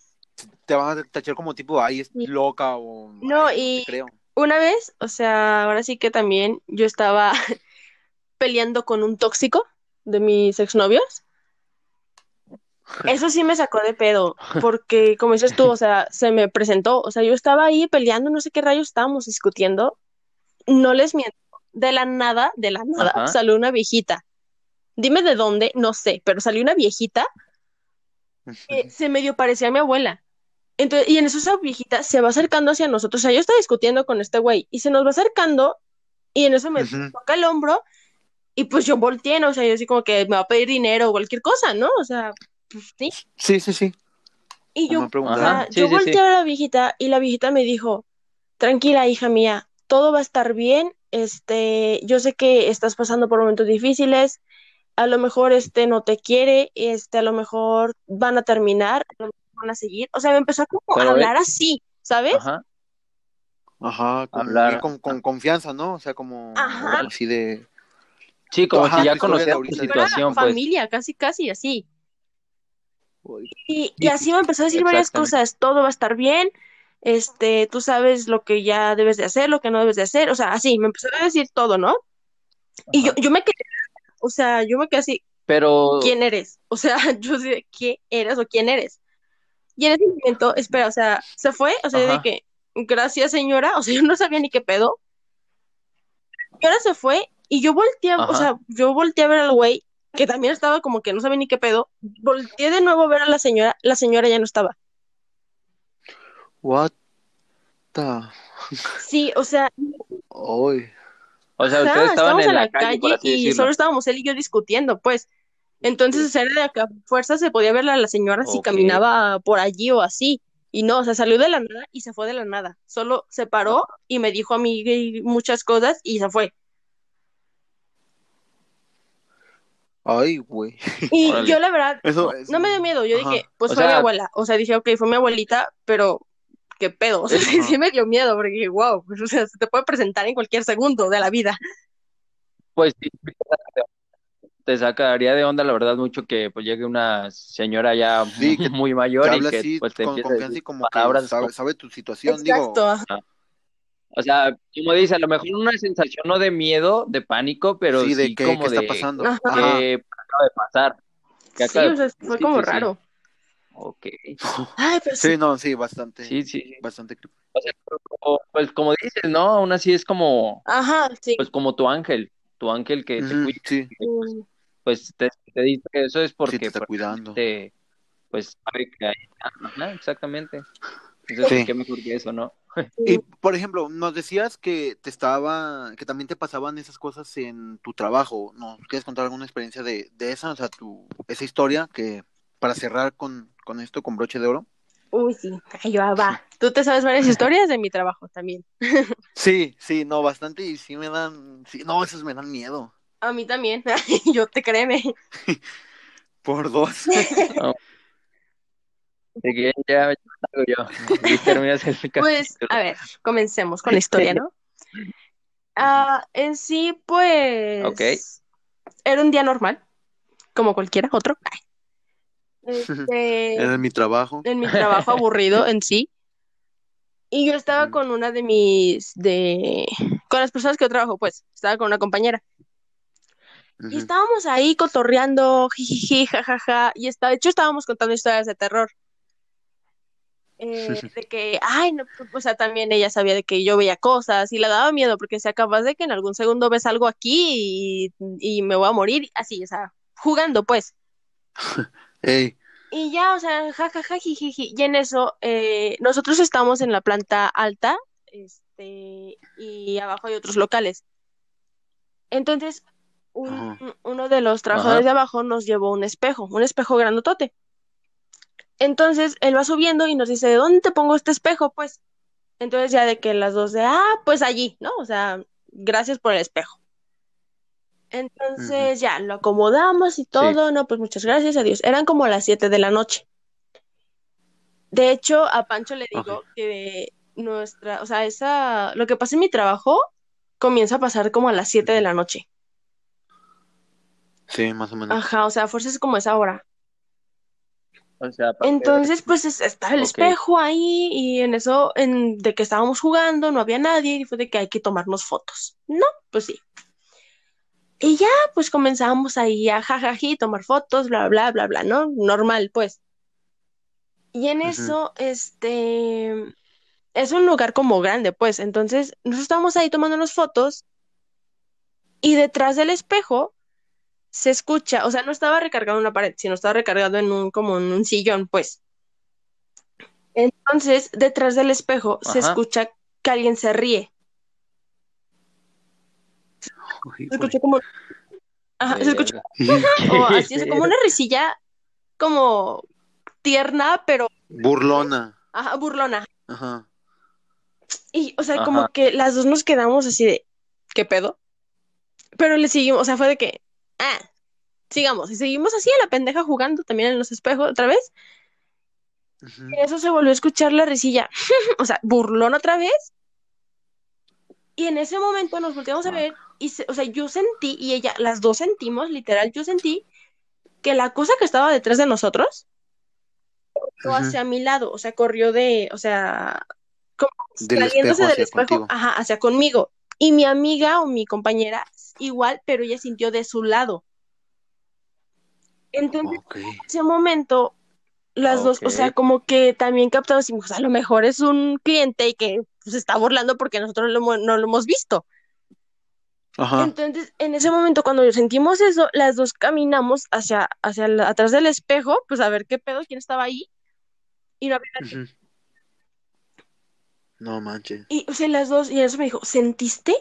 te van a tachar como tipo, ay, es Sí. loca o... No, ay, y- creo. Una vez, o sea, ahora sí que también yo estaba peleando con un tóxico de mis exnovios. Eso sí me sacó de pedo, porque como dices tú, o sea, se me presentó, o sea, yo estaba ahí peleando, no sé qué rayos estábamos discutiendo. No les miento, de la nada, de la nada, Ajá. salió una viejita. Dime de dónde, no sé, pero salió una viejita que se medio parecía a mi abuela. Entonces, y en eso esa viejita se va acercando hacia nosotros. O sea, yo estaba discutiendo con este güey y se nos va acercando y en eso me toca el hombro y pues yo volteé, ¿no? O sea, yo así como que me va a pedir dinero o cualquier cosa, ¿no? O sea, pues sí. Sí, sí, sí. Y yo, Ajá, sí, yo sí, volteé sí. a ver a la viejita y la viejita me dijo, tranquila, hija mía, todo va a estar bien. Este, yo sé que estás pasando por momentos difíciles. A lo mejor este no te quiere, este, a lo mejor van a terminar, a lo mejor van a seguir. O sea, me empezó como a Pero, hablar así, ¿sabes? Ajá. Ajá, como Hablar. con, con confianza, ¿no? O sea, como Ajá. así de... Sí, como Ajá, si ya conocieras tu ahorita. Era situación, pues. familia, casi, casi así. Y, y así me empezó a decir varias cosas, todo va a estar bien, este, tú sabes lo que ya debes de hacer, lo que no debes de hacer, o sea, así, me empezó a decir todo, ¿no? Y yo, yo me quedé, o sea, yo me quedé así, Pero, ¿quién eres? O sea, yo sé, ¿qué eres o quién eres? Y en ese momento, espera, o sea, se fue, o sea, de Ajá. que, gracias señora, o sea, yo no sabía ni qué pedo. Y ahora se fue, y yo volteé, a- o Ajá. sea, yo volteé a ver al güey, que también estaba como que no sabía ni qué pedo, volteé de nuevo a ver a la señora, la señora ya no estaba. What the... Sí, o sea, Uy. o sea, ustedes estaban estábamos en en la la calle, y decirlo. solo estábamos él y yo discutiendo, pues. Entonces, o sea, era de que a fuerza se podía ver a la señora si caminaba por allí o así. Y no, o sea, salió de la nada y se fue de la nada. Solo se paró y me dijo a mí muchas cosas y se fue. Ay, güey. Y Órale. yo la verdad, Eso es... no me dio miedo. Yo Ajá. dije, pues O fue mi abuela. O sea, dije, ok, fue mi abuelita, pero qué pedo. O sea, sí, me dio miedo porque dije, wow, pues, o sea, se te puede presentar en cualquier segundo de la vida. pues sí, te sacaría de onda, la verdad, mucho que pues llegue una señora ya Sí, que muy mayor y habla que así pues te con confianza y como que sabe, sabe tu situación, Exacto. digo, o sea, como dice, a lo mejor una sensación no de miedo, de pánico, pero sí, sí, de qué, como qué está de pasando. Qué acaba de pasar. ¿Qué Sí, acaba o sea, fue como sí, sí. raro. Ok. Ay, pero sí. Sí, no, sí, bastante, Sí, sí. bastante. creepy. O sea, como- pues como dices, ¿no? Aún así es como, Ajá, sí. pues como tu ángel, tu ángel que te cuida, sí, pues, Mm, pues te, te dice que eso es sí, porque te está pues, cuidando. te, pues sabe que hay, ajá, exactamente. Entonces, Sí. pues, qué mejor que eso, ¿no? Y por ejemplo, nos decías que te estaba, que también te pasaban esas cosas en tu trabajo. ¿No quieres contar alguna experiencia de, de esa, o sea, tu, esa historia que para cerrar con, con esto, con broche de oro? Uy, sí. Yo, va. Tú te sabes varias historias de mi trabajo también. Sí, sí, no, bastante y sí me dan, sí, no, esas me dan miedo. A mí también. Yo te créeme. Por dos. Que ya, ya yo. Pues, a ver, comencemos con la historia, ¿no? Ah, en sí, pues, Ok. era un día normal, como cualquiera otro. Ay. Este, Era mi trabajo. en mi trabajo aburrido en sí. Y yo estaba con una de mis, de, con las personas que yo trabajo, pues, estaba con una compañera. Y Ujú. estábamos ahí cotorreando, jijiji, jajaja, y está, de hecho estábamos contando historias de terror. Eh, de que, ay, no, o sea, también ella sabía de que yo veía cosas y le daba miedo porque se capaz de que en algún segundo ves algo aquí y, y me voy a morir, así, o sea, jugando pues. Ey, Y ya, o sea, jajaja, jijiji, y en eso, eh, nosotros estamos en la planta alta, este, y abajo hay otros locales. Entonces, un- uno de los trabajadores Ajá. de abajo nos llevó un espejo, un espejo grandotote. Entonces, él va subiendo y nos dice, ¿de dónde te pongo este espejo? Pues, entonces ya de que las dos de, ah, pues allí, ¿no? O sea, gracias por el espejo. Entonces ya lo acomodamos y todo, no, pues muchas gracias, adiós. Eran como las 7 de la noche. De hecho, a Pancho le digo que nuestra, o sea, esa, lo que pasa en mi trabajo comienza a pasar como a las 7 de la noche. sí, más o menos. Ajá, o sea, a fuerza es como esa hora. O sea, Entonces, pues es- estaba el espejo ahí y en eso, en, de que estábamos jugando, no había nadie y fue de que hay que tomarnos fotos. No, pues sí. Y ya, pues comenzamos ahí a jajaji, tomar fotos, bla, bla, bla, bla, ¿no? Normal, pues. Y en eso, este, es un lugar como grande, pues. Entonces, nosotros estábamos ahí tomándonos fotos y detrás del espejo se escucha, o sea, no estaba recargado en una pared, sino estaba recargado en un, como en un sillón, pues. Entonces, detrás del espejo se escucha que alguien se ríe. Se escucha como, ajá, se escucha Verga. como así, o sea, como una risilla como tierna, pero Burlona. ajá, burlona. Ajá. Y, o sea, Ajá. como que las dos nos quedamos así de, ¿qué pedo? Pero le seguimos, o sea, fue de que, ah, sigamos. Y seguimos así a la pendeja jugando también en los espejos otra vez. Y eso se volvió a escuchar la risilla, o sea, burlón otra vez. Y en ese momento nos volteamos a ver y, se- o sea, yo sentí, y ella, las dos sentimos, literal, yo sentí que la cosa que estaba detrás de nosotros corrió hacia mi lado, o sea, corrió de, o sea, como Del saliéndose espejo del espejo, contigo. ajá, hacia conmigo. Y mi amiga o mi compañera igual, pero ella sintió de su lado. Entonces, en ese momento, las dos, o sea, como que también captamos, y, pues, a lo mejor es un cliente y que pues, se está burlando porque nosotros lo no lo hemos visto. Ajá. Entonces, en ese momento, cuando sentimos eso, las dos caminamos hacia, hacia la- atrás del espejo, pues a ver qué pedo, quién estaba ahí. Y no había nadie. No manches. Y, o sea, las dos, y eso me dijo, ¿sentiste?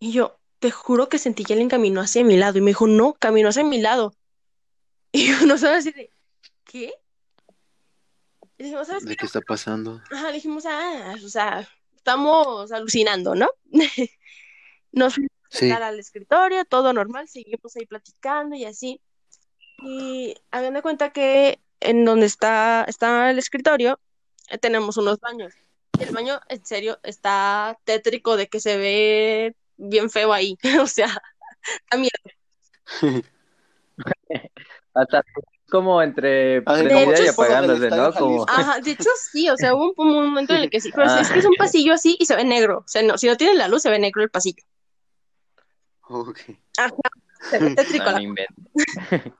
Y yo, te juro que sentí que alguien caminó hacia mi lado. Y me dijo, no, caminó hacia mi lado. Y yo, no sabes así de, ¿qué? Y dijimos, ¿sabes ¿De qué? qué está pasando? Ajá, dijimos, ah, o sea, estamos alucinando, ¿no? Nos a Sí. sentar al escritorio, todo normal, seguimos ahí platicando y así. Y hagan de cuenta que en donde está, está el escritorio, eh, tenemos unos baños. Y el baño, en serio, está tétrico de que se ve bien feo ahí. O sea, A miedo. Hasta como entre Ah, de prendida hecho, y apagándose, ¿no? Como. Ajá, de hecho sí, o sea, hubo un, un momento en el que sí, pero Ah. es que es un pasillo así y se ve negro. O sea, no, si no tiene la luz, se ve negro el pasillo.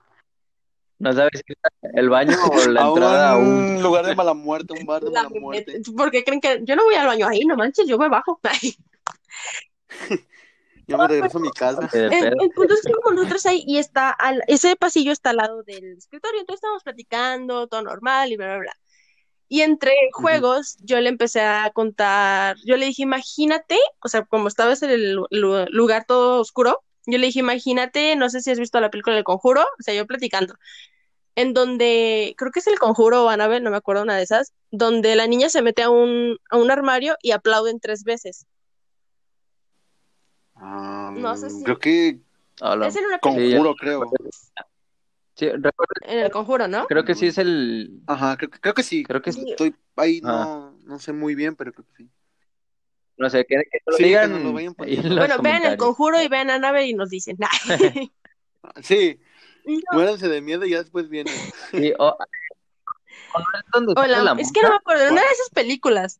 No, sabes si es el baño o la A entrada a un... un lugar de mala muerte, un bar de la- mala muerte. Porque creen que yo no voy al baño ahí, no manches, yo me bajo. Ay. Yo me regreso a mi casa. El, punto es que como nosotros ahí y está al, ese pasillo está al lado del escritorio, entonces estábamos platicando, todo normal y bla, bla, bla. Y entre juegos, yo le empecé a contar, yo le dije, imagínate, o sea, como estabas en el lu- lu- lugar todo oscuro, yo le dije, imagínate, no sé si has visto la película del Conjuro, o sea, yo platicando, en donde, creo que es el Conjuro o Annabelle, no me acuerdo una de esas, donde la niña se mete a un, a un armario y aplauden tres veces. Ah, No sé si- Creo que Hola. Es en una película, conjuro, creo. Sí, recuerdo- en el Conjuro, ¿no? creo que sí es el... Ajá, creo, que- creo que sí. Creo que Sí. Estoy ahí, Ah. no, no sé muy bien, pero creo que sí. No sé, que, que lo Sí, que digan lo vayan en los Bueno, vean el conjuro y vean a Annabelle y nos dicen. Sí, No, muéranse de miedo y ya después vienen. Sí, o- o no es la que no me acuerdo, una de esas películas.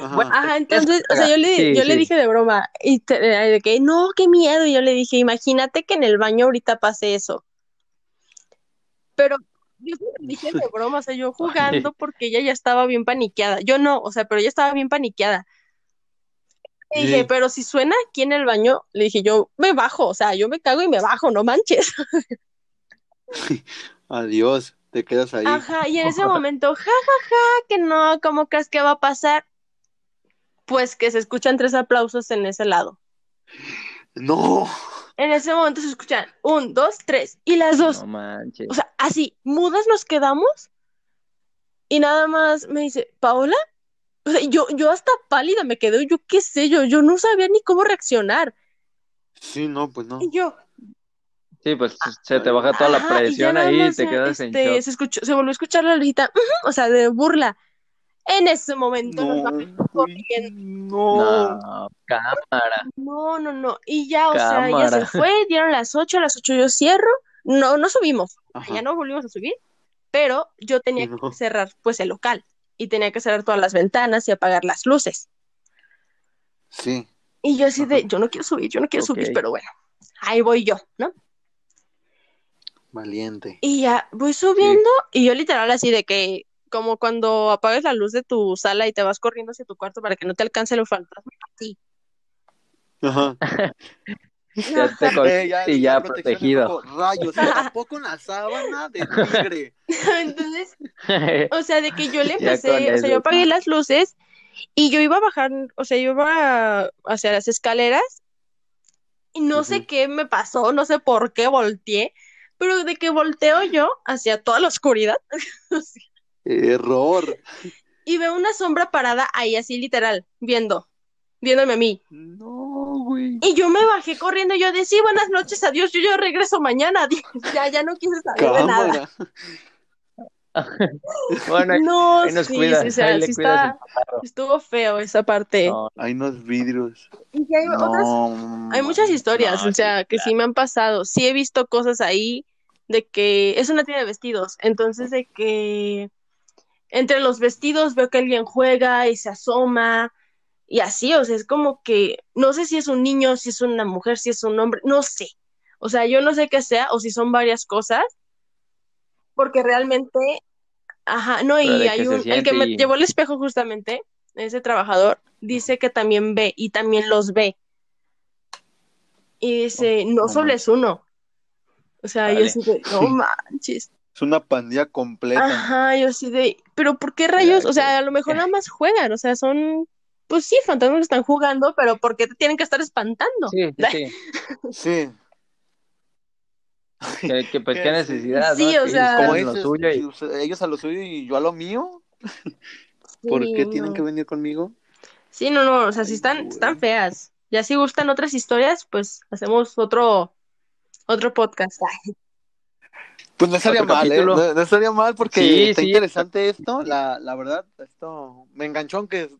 Ajá. Ajá, entonces, o sea, yo le, Sí, yo le dije de broma, y te- de que no, qué miedo, y yo le dije, imagínate que en el baño ahorita pase eso. Pero yo lo dije de broma, o sea, yo jugando porque ella ya estaba bien paniqueada. Yo no, o sea, pero ella estaba bien paniqueada. Le dije, pero si suena aquí en el baño, le dije, yo me bajo, o sea, yo me cago y me bajo, no manches. Adiós, te quedas ahí. Ajá, y en ese momento, ja, ja, ja, que no, ¿cómo crees que va a pasar? Pues que se escuchan tres aplausos en ese lado. No. En ese momento se escuchan un, dos, tres, y las dos, No manches. o sea, así, mudas nos quedamos, y nada más me dice, ¿Paola? O sea, yo, yo hasta pálida me quedé, yo qué sé, yo, yo no sabía ni cómo reaccionar. Sí, no, pues no. Y yo, Sí, pues se te baja toda la y presión ahí y te quedas en este, shock. se escuchó, se volvió a escuchar la lejita, "Ujú", o sea, de burla. En ese momento nos No, corriendo. no. No, cámara. No, no, no. Y ya, o sea, ya se fue, dieron las ocho, a las ocho yo cierro. No, no subimos, Ajá. ya no volvimos a subir, pero yo tenía No. que cerrar pues el local y tenía que cerrar todas las ventanas y apagar las luces. Sí. Y yo así de, yo no quiero subir, yo no quiero subir, pero bueno, ahí voy yo, ¿no? Valiente. Y ya voy subiendo y yo literal así de que, como cuando apagas la luz de tu sala y te vas corriendo hacia tu cuarto para que no te alcance el fantasma, así. Ajá. Ya te co- Eh, ya, y protegido. poco. Rayos, tapó con la sábana de tigre. Entonces, O sea, de que yo le empecé, con o sea, yo apagué las luces y yo iba a bajar, o sea, yo iba hacia las escaleras y no sé qué me pasó, no sé por qué volteé, pero de que volteo yo hacia toda la oscuridad Error. y veo una sombra parada ahí así literal, viendo, viéndome a mí. No, güey. Y yo me bajé corriendo y yo decía, sí, buenas noches, adiós, yo, yo regreso mañana, ya, ya no quise saber de nada. Bueno, No, ahí nos sí, cuidas, sí, o sea, ahí le sí está, estuvo feo esa parte. no, Hay unos vidrios. Y hay otras No. Hay muchas historias, No, o sea, sí, que sí me han pasado. Sí he visto cosas ahí de que es una tienda de vestidos, entonces de que entre los vestidos veo que alguien juega y se asoma y así, o sea, es como que no sé si es un niño, si es una mujer, si es un hombre, no sé. O sea, yo no sé qué sea o si son varias cosas, porque realmente, ajá, no, y hay un, el que me llevó el espejo justamente, ese trabajador, dice que también ve y también los ve. Y dice, no no solo es uno. O sea, yo así de, no manches. Es una pandilla completa. Ajá, yo así de, pero ¿por qué rayos? O sea, a lo mejor nada más juegan, o sea, son, pues sí, fantasmas que están jugando, pero ¿por qué te tienen que estar espantando? Sí, sí, sí. Pues qué necesidad, Sí, ¿no? o sea- ellos Como hagan lo suyo y- ellos a lo suyo y yo a lo mío. ¿Por Sí, qué tienen no. que venir conmigo? Sí, no, no, o sea, si están, están feas. Ya si gustan otras historias, pues hacemos otro, otro podcast. Ay, Pues no estaría mal, ¿eh? No, no estaría mal porque Sí, está sí. interesante esto. La, la verdad, esto me enganchó aunque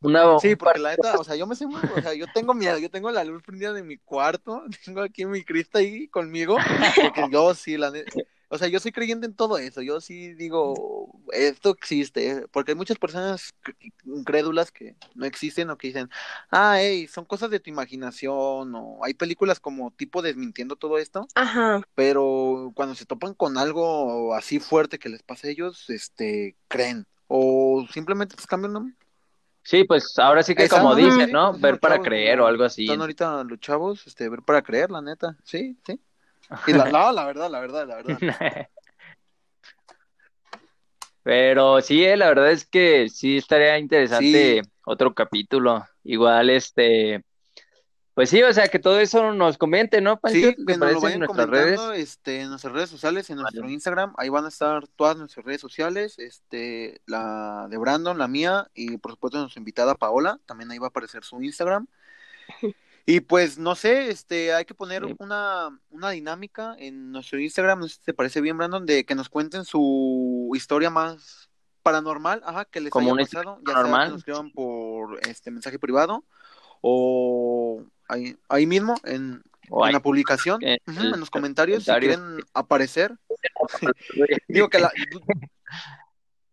Una, Sí, porque la neta, o sea, yo me sé muy, o sea, yo tengo miedo, yo tengo la luz prendida de mi cuarto, tengo aquí mi Cristo ahí conmigo, porque yo sí, la neta, o sea, yo soy creyente en todo eso, yo sí digo, esto existe, porque hay muchas personas crédulas que no existen o que dicen, ah, hey, son cosas de tu imaginación, o hay películas como tipo desmintiendo todo esto, Ajá. pero cuando se topan con algo así fuerte que les pasa a ellos, este, creen, o simplemente pues cambian, ¿no? Sí, pues ahora sí que Exacto, como dicen, ¿no? Ver para chavos, creer o algo así. Están ahorita los chavos, este, ver para creer, la neta, sí, sí. Y la, no, la verdad, la verdad, la verdad. Pero sí, eh, la verdad es que sí estaría interesante Sí. otro capítulo. Igual, este, pues sí, o sea, que todo eso nos comente, ¿no, Pancho? Sí, ¿Te que nos lo en nuestras redes? este, en nuestras redes sociales, en nuestro Vale. Instagram, ahí van a estar todas nuestras redes sociales, este, la de Brandon, la mía, y por supuesto nuestra invitada Paola, también ahí va a aparecer su Instagram. Y pues no sé, este, hay que poner Sí. una, una dinámica en nuestro Instagram, no sé si te parece bien, Brandon, de que nos cuenten su historia más paranormal, ajá, que les Como haya pasado, ya sea paranormal. que nos escriban por este mensaje privado o ahí, ahí mismo en, en la publicación, en los comentarios, si quieren aparecer. Digo que la...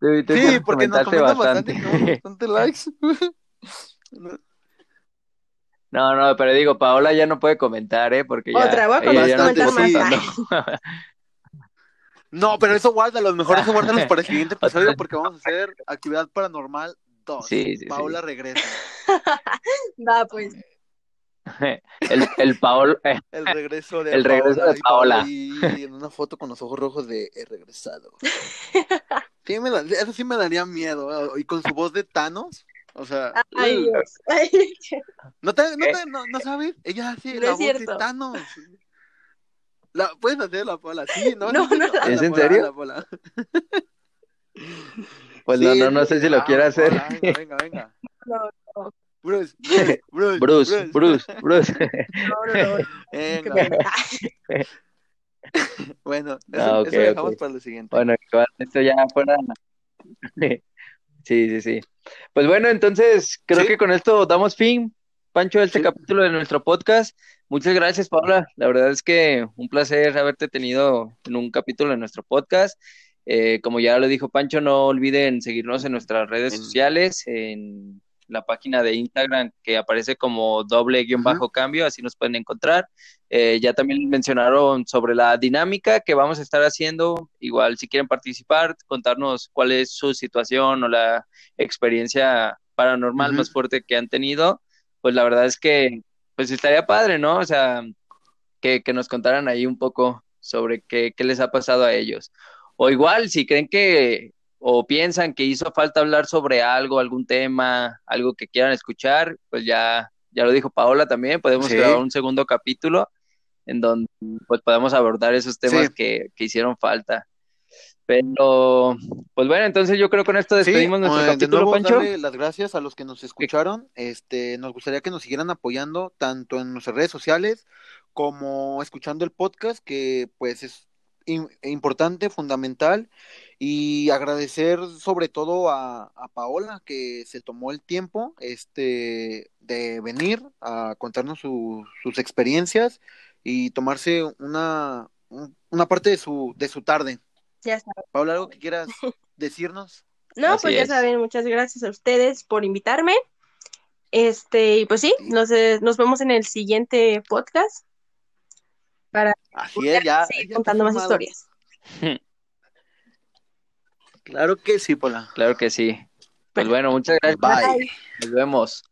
Sí, porque nos comentan bastante, bastante likes. No, no, pero digo, Paola ya no puede comentar, ¿eh? Porque ya, Otra, voy a ella ya no comentar más. No, pero eso guárdalo, mejor eso guárdalos para el siguiente episodio porque vamos a hacer actividad paranormal 2. Sí, sí, Paula regresa. Va, pues. El, el Paola, eh, El regreso de El regreso Paola. de y Paola Paola. ahí en una foto con los ojos rojos de he regresado. Sí, me da- eso sí me daría miedo. Y con su voz de Thanos. O sea, Ay, Dios. Ay, ¿no, te, no, te- no, no sabes? Ella hace No la es voz de cierto. Thanos. La, ¿Puedes hacer la Paola? Sí, no, No, no ¿Es en serio? pues Sí, no, no, no sé si lo ah, quiere hacer. Venga, venga, venga. No, no, Bruce, Bruce, Bruce, Bruce, Bruce, Bruce. no, no, no. Qué Venga. pena. Bueno, eso, Ah, eso dejamos para lo siguiente. Bueno, igual, esto ya fuera. Sí, sí, sí. Pues bueno, entonces creo Sí. que con esto damos fin, Pancho, a este Sí. capítulo de nuestro podcast. Muchas gracias, Paula. La verdad es que un placer haberte tenido en un capítulo de nuestro podcast. Eh, como ya lo dijo Pancho, no olviden seguirnos en nuestras redes En- sociales, en la página de Instagram que aparece como doble guion bajo cambio, así nos pueden encontrar. Eh, ya también mencionaron sobre la dinámica que vamos a estar haciendo. Igual, si quieren participar, contarnos cuál es su situación o la experiencia paranormal más fuerte que han tenido, pues la verdad es que pues estaría padre, ¿no? O sea, que, que nos contaran ahí un poco sobre qué, qué les ha pasado a ellos. O igual, si creen que o piensan que hizo falta hablar sobre algo, algún tema, algo que quieran escuchar, pues ya, ya lo dijo Paola también, podemos Sí. grabar un segundo capítulo en donde pues podemos abordar esos temas Sí. que, que hicieron falta. Pero, pues bueno, entonces yo creo que con esto despedimos Sí, nuestro eh, de nuevo Pancho. darle las gracias a los que nos escucharon. Este, nos gustaría que nos siguieran apoyando tanto en nuestras redes sociales como escuchando el podcast, que pues es importante, fundamental, y agradecer sobre todo a, a Paola que se tomó el tiempo este, de venir a contarnos su- sus experiencias y tomarse una, un- una parte de su, de su tarde. Ya está. Paola, ¿algo que quieras decirnos? No, Así pues ya es. saben, muchas gracias a ustedes por invitarme. Este, y pues sí, nos, eh, nos vemos en el siguiente podcast para Así es, ya. seguir ya contando más historias. Claro que sí, Paula. Claro que sí. Pues bueno, muchas gracias. Bye. Bye. Nos vemos.